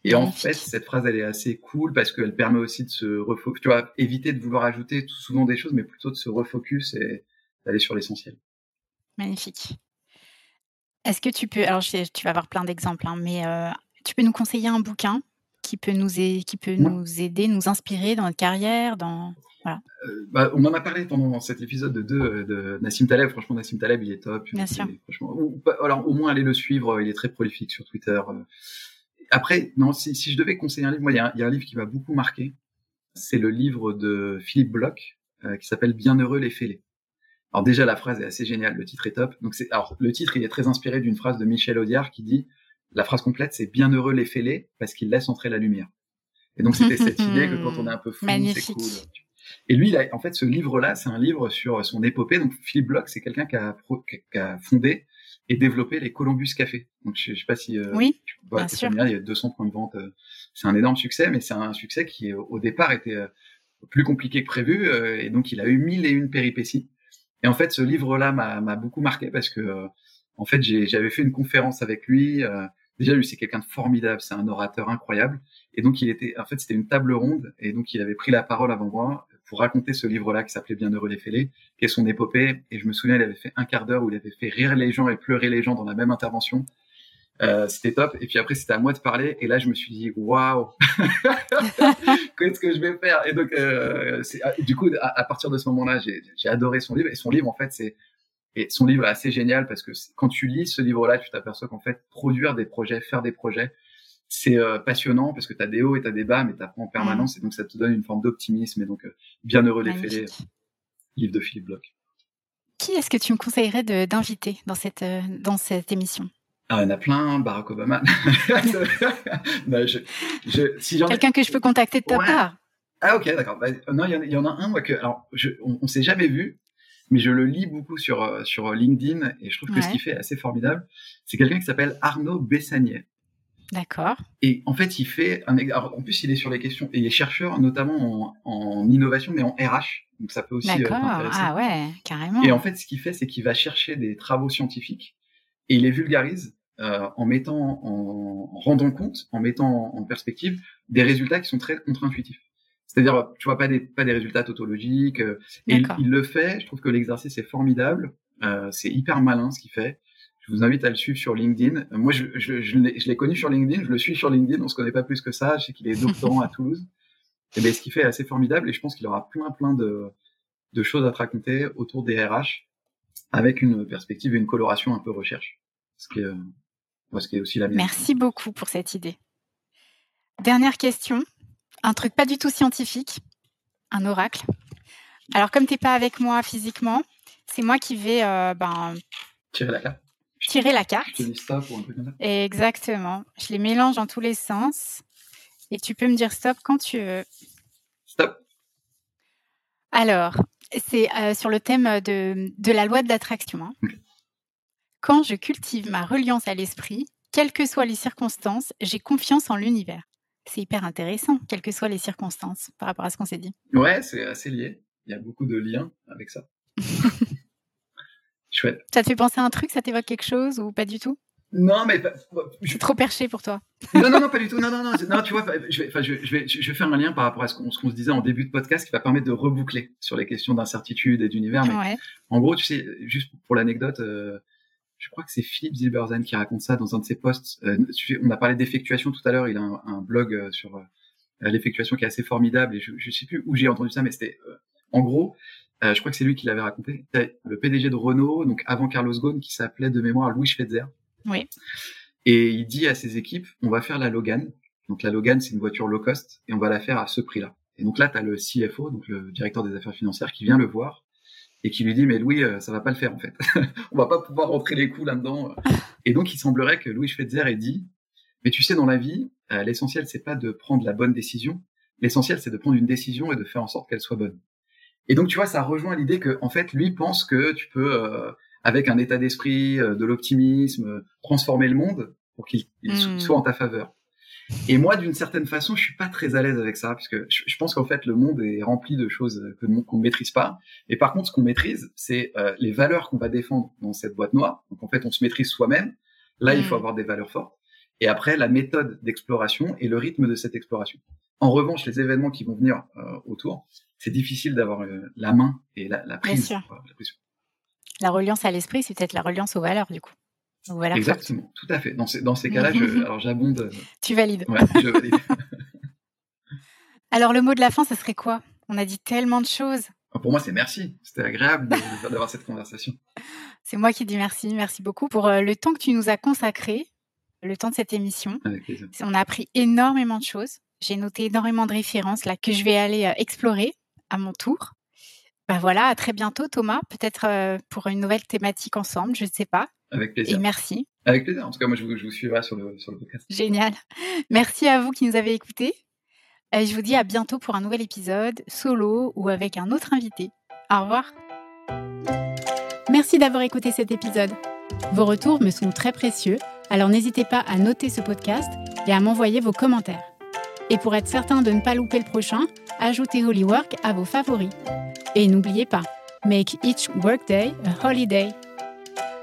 [SPEAKER 2] Et en fait, cette phrase, elle est assez cool parce qu'elle permet aussi de se refocus, tu vois, éviter de vouloir ajouter tout souvent des choses, mais plutôt de se refocus et d'aller sur l'essentiel.
[SPEAKER 1] Magnifique. Est-ce que tu peux, alors tu vas avoir plein d'exemples, hein, mais euh, tu peux nous conseiller un bouquin qui peut nous, qui peut nous aider, nous inspirer dans notre carrière, dans
[SPEAKER 2] euh, bah, on en a parlé pendant cet épisode de, de, de Nassim Taleb. Franchement, Nassim Taleb, il est top.
[SPEAKER 1] Bien sûr.
[SPEAKER 2] franchement, alors au moins allez le suivre. Il est très prolifique sur Twitter. Euh. Après, non, si, si je devais conseiller un livre, moi, il y, a un, il y a un livre qui m'a beaucoup marqué. C'est le livre de Philippe Bloch euh, qui s'appelle Bienheureux les fêlés. Alors déjà, la phrase est assez géniale. Le titre est top. Donc c'est, alors le titre, il est très inspiré d'une phrase de Michel Audiard qui dit la phrase complète, c'est Bienheureux les fêlés parce qu'ils laissent entrer la lumière. Et donc c'était cette [laughs] idée que quand on est un peu fou, c'est cool. Et lui, il a, en fait, ce livre-là, c'est un livre sur son épopée. Donc, Philippe Bloch, c'est quelqu'un qui a, qui a fondé et développé les Columbus Café. Donc, je, je sais pas si
[SPEAKER 1] euh, oui,
[SPEAKER 2] vois, bien sûr. il y a 200 points de vente. Euh, c'est un énorme succès, mais c'est un succès qui, au départ, était euh, plus compliqué que prévu. Euh, et donc, il a eu mille et une péripéties. Et en fait, ce livre-là m'a beaucoup marqué parce que, en fait, j'avais fait une conférence avec lui. déjà, lui, c'est quelqu'un de formidable. C'est un orateur incroyable. Et donc, il était, en fait, c'était une table ronde. Et donc, il avait pris la parole avant moi pour raconter ce livre-là qui s'appelait Bienheureux les fêlés, qui est son épopée. Et je me souviens, il avait fait un quart d'heure où il avait fait rire les gens et pleurer les gens dans la même intervention. Euh, c'était top. Et puis après, c'était à moi de parler. Et là, je me suis dit, waouh, [laughs] qu'est-ce que je vais faire? Et donc, euh, ah, du coup, à, partir de ce moment-là, j'ai adoré son livre. Et son livre, en fait, c'est et son livre est assez génial parce que quand tu lis ce livre-là, tu t'aperçois qu'en fait, produire des projets, faire des projets, c'est euh, passionnant parce que tu as des hauts et tu as des bas, mais tu apprends en permanence. Et donc, ça te donne une forme d'optimisme. Et donc, euh, bienheureux les fêlés. Livre de Philippe Bloch.
[SPEAKER 1] Qui est-ce que tu me conseillerais d'inviter dans cette, euh, dans cette émission?
[SPEAKER 2] Ah, il y en a plein, Barack Obama. [laughs] [laughs]
[SPEAKER 1] Quelqu'un que je peux contacter de ta part?
[SPEAKER 2] Ah ok, d'accord. Bah, non, il y, en a un moi que, alors, je, on, s'est jamais vu, mais je le lis beaucoup sur euh, sur LinkedIn et je trouve que ce qu'il fait est assez formidable. C'est quelqu'un qui s'appelle Arnaud Bessanier.
[SPEAKER 1] D'accord.
[SPEAKER 2] Et en fait, il fait un. Alors, en plus, il est sur les questions et il est chercheur notamment en, en innovation, mais en RH. Donc ça peut aussi.
[SPEAKER 1] Euh, D'accord. ah ouais, carrément.
[SPEAKER 2] Et en fait, ce qu'il fait, c'est qu'il va chercher des travaux scientifiques et il les vulgarise euh, en mettant, en, rendant compte, en mettant en perspective des résultats qui sont très contre-intuitifs. C'est-à-dire, tu vois pas des pas des résultats tautologiques. Euh, et il, le fait. Je trouve que l'exercice est formidable. Euh, c'est hyper malin ce qu'il fait. Je vous invite à le suivre sur LinkedIn. Moi, je, je, je l'ai connu sur LinkedIn. Je le suis sur LinkedIn. On se connaît pas plus que ça. Je sais qu'il est doctorant à Toulouse. Et ben, ce qu'il fait est assez formidable. Et je pense qu'il aura plein plein de de choses à te raconter autour des RH avec une perspective et une coloration un peu recherche. Ce qui est, ce qui est aussi la mienne.
[SPEAKER 1] Merci beaucoup pour cette idée. Dernière question, un truc pas du tout scientifique, un oracle. Alors comme t'es pas avec moi physiquement, c'est moi qui vais euh, ben,
[SPEAKER 2] tirer la carte.
[SPEAKER 1] Tirer la carte.
[SPEAKER 2] Je te dis stop ou un truc comme ça.
[SPEAKER 1] Exactement. Je les mélange dans tous les sens et tu peux me dire stop quand tu veux.
[SPEAKER 2] Stop.
[SPEAKER 1] Alors, c'est euh, sur le thème de, de, la loi de l'attraction. Hein. Quand je cultive ma reliance à l'esprit, quelles que soient les circonstances, j'ai confiance en l'univers. C'est hyper intéressant, quelles que soient les circonstances, par rapport à ce qu'on s'est dit.
[SPEAKER 2] Ouais, c'est assez lié. Il y a beaucoup de liens avec ça. [laughs] Chouette.
[SPEAKER 1] Ça te fait penser à un truc? Ça t'évoque quelque chose ou pas du tout?
[SPEAKER 2] Non, mais
[SPEAKER 1] je suis trop perché pour toi.
[SPEAKER 2] non, non, non, pas du tout. Non, non, non. non tu vois, je vais, je, vais, je vais faire un lien par rapport à ce qu'on se disait en début de podcast qui va permettre de reboucler sur les questions d'incertitude et d'univers. Mais en gros, tu sais, juste pour l'anecdote, euh, je crois que c'est Philippe Zilberzan qui raconte ça dans un de ses posts. Euh, on a parlé d'effectuation tout à l'heure. Il a un, blog euh, sur l'effectuation qui est assez formidable. Et je, je sais plus où j'ai entendu ça, mais c'était en gros. Je crois que c'est lui qui l'avait raconté. Le PDG de Renault, donc avant Carlos Ghosn, qui s'appelait de mémoire Louis Schweitzer
[SPEAKER 1] oui.
[SPEAKER 2] Et il dit à ses équipes, on va faire la Logan. Donc la Logan, c'est une voiture low cost et on va la faire à ce prix-là. Et donc là, tu as le CFO, donc le directeur des affaires financières, qui vient le voir et qui lui dit, mais Louis, euh, ça va pas le faire en fait. [laughs] on va pas pouvoir rentrer les coups là-dedans. Et donc il semblerait que Louis Schweitzer ait dit, mais tu sais, dans la vie, euh, l'essentiel, c'est pas de prendre la bonne décision. L'essentiel, c'est de prendre une décision et de faire en sorte qu'elle soit bonne. Et donc, tu vois, ça rejoint l'idée que, en fait, lui pense que tu peux euh, avec un état d'esprit, euh, de l'optimisme, transformer le monde pour qu'il hmm. soit en ta faveur. Et moi, d'une certaine façon, je suis pas très à l'aise avec ça, parce que je, pense qu'en fait, le monde est rempli de choses que qu'on ne maîtrise pas. Et par contre, ce qu'on maîtrise, c'est euh, les valeurs qu'on va défendre dans cette boîte noire. Donc en fait, on se maîtrise soi-même. Là, il faut hmm. avoir des valeurs fortes. Et après, la méthode d'exploration et le rythme de cette exploration. En revanche, les événements qui vont venir autour, c'est difficile d'avoir la main et la, la prise.
[SPEAKER 1] Bien sûr. La reliance à l'esprit, c'est peut-être la reliance aux valeurs, du coup.
[SPEAKER 2] Exactement, tout à fait. Dans ces, dans ces cas-là, alors j'abonde. Euh,
[SPEAKER 1] tu valides.
[SPEAKER 2] Ouais, je valide. [laughs] [laughs]
[SPEAKER 1] alors, le mot de la fin, ça serait quoi? On a dit tellement de choses.
[SPEAKER 2] Ah, pour moi, c'est merci. C'était agréable d'avoir cette conversation.
[SPEAKER 1] C'est moi qui dis merci. Merci beaucoup pour euh, le temps que tu nous as consacré, le temps de cette émission.
[SPEAKER 2] Avec plaisir.
[SPEAKER 1] On a appris énormément de choses. J'ai noté énormément de références là que je vais aller euh, explorer à mon tour. Ben voilà, à très bientôt Thomas, peut-être euh, pour une nouvelle thématique ensemble, je ne sais pas.
[SPEAKER 2] Avec plaisir.
[SPEAKER 1] Et merci.
[SPEAKER 2] Avec plaisir. En tout cas, moi, je vous, je vous suivrai sur le, sur le podcast.
[SPEAKER 1] Génial. Merci à vous qui nous avez écoutés. Et je vous dis à bientôt pour un nouvel épisode, solo ou avec un autre invité. Au revoir. Merci d'avoir écouté cet épisode. Vos retours me sont très précieux, alors n'hésitez pas à noter ce podcast et à m'envoyer vos commentaires. Et pour être certain de ne pas louper le prochain, ajoutez Holywork à vos favoris. Et n'oubliez pas, make each workday a holiday.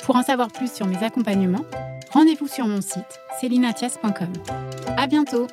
[SPEAKER 1] Pour en savoir plus sur mes accompagnements, rendez-vous sur mon site celinatias.com. À bientôt!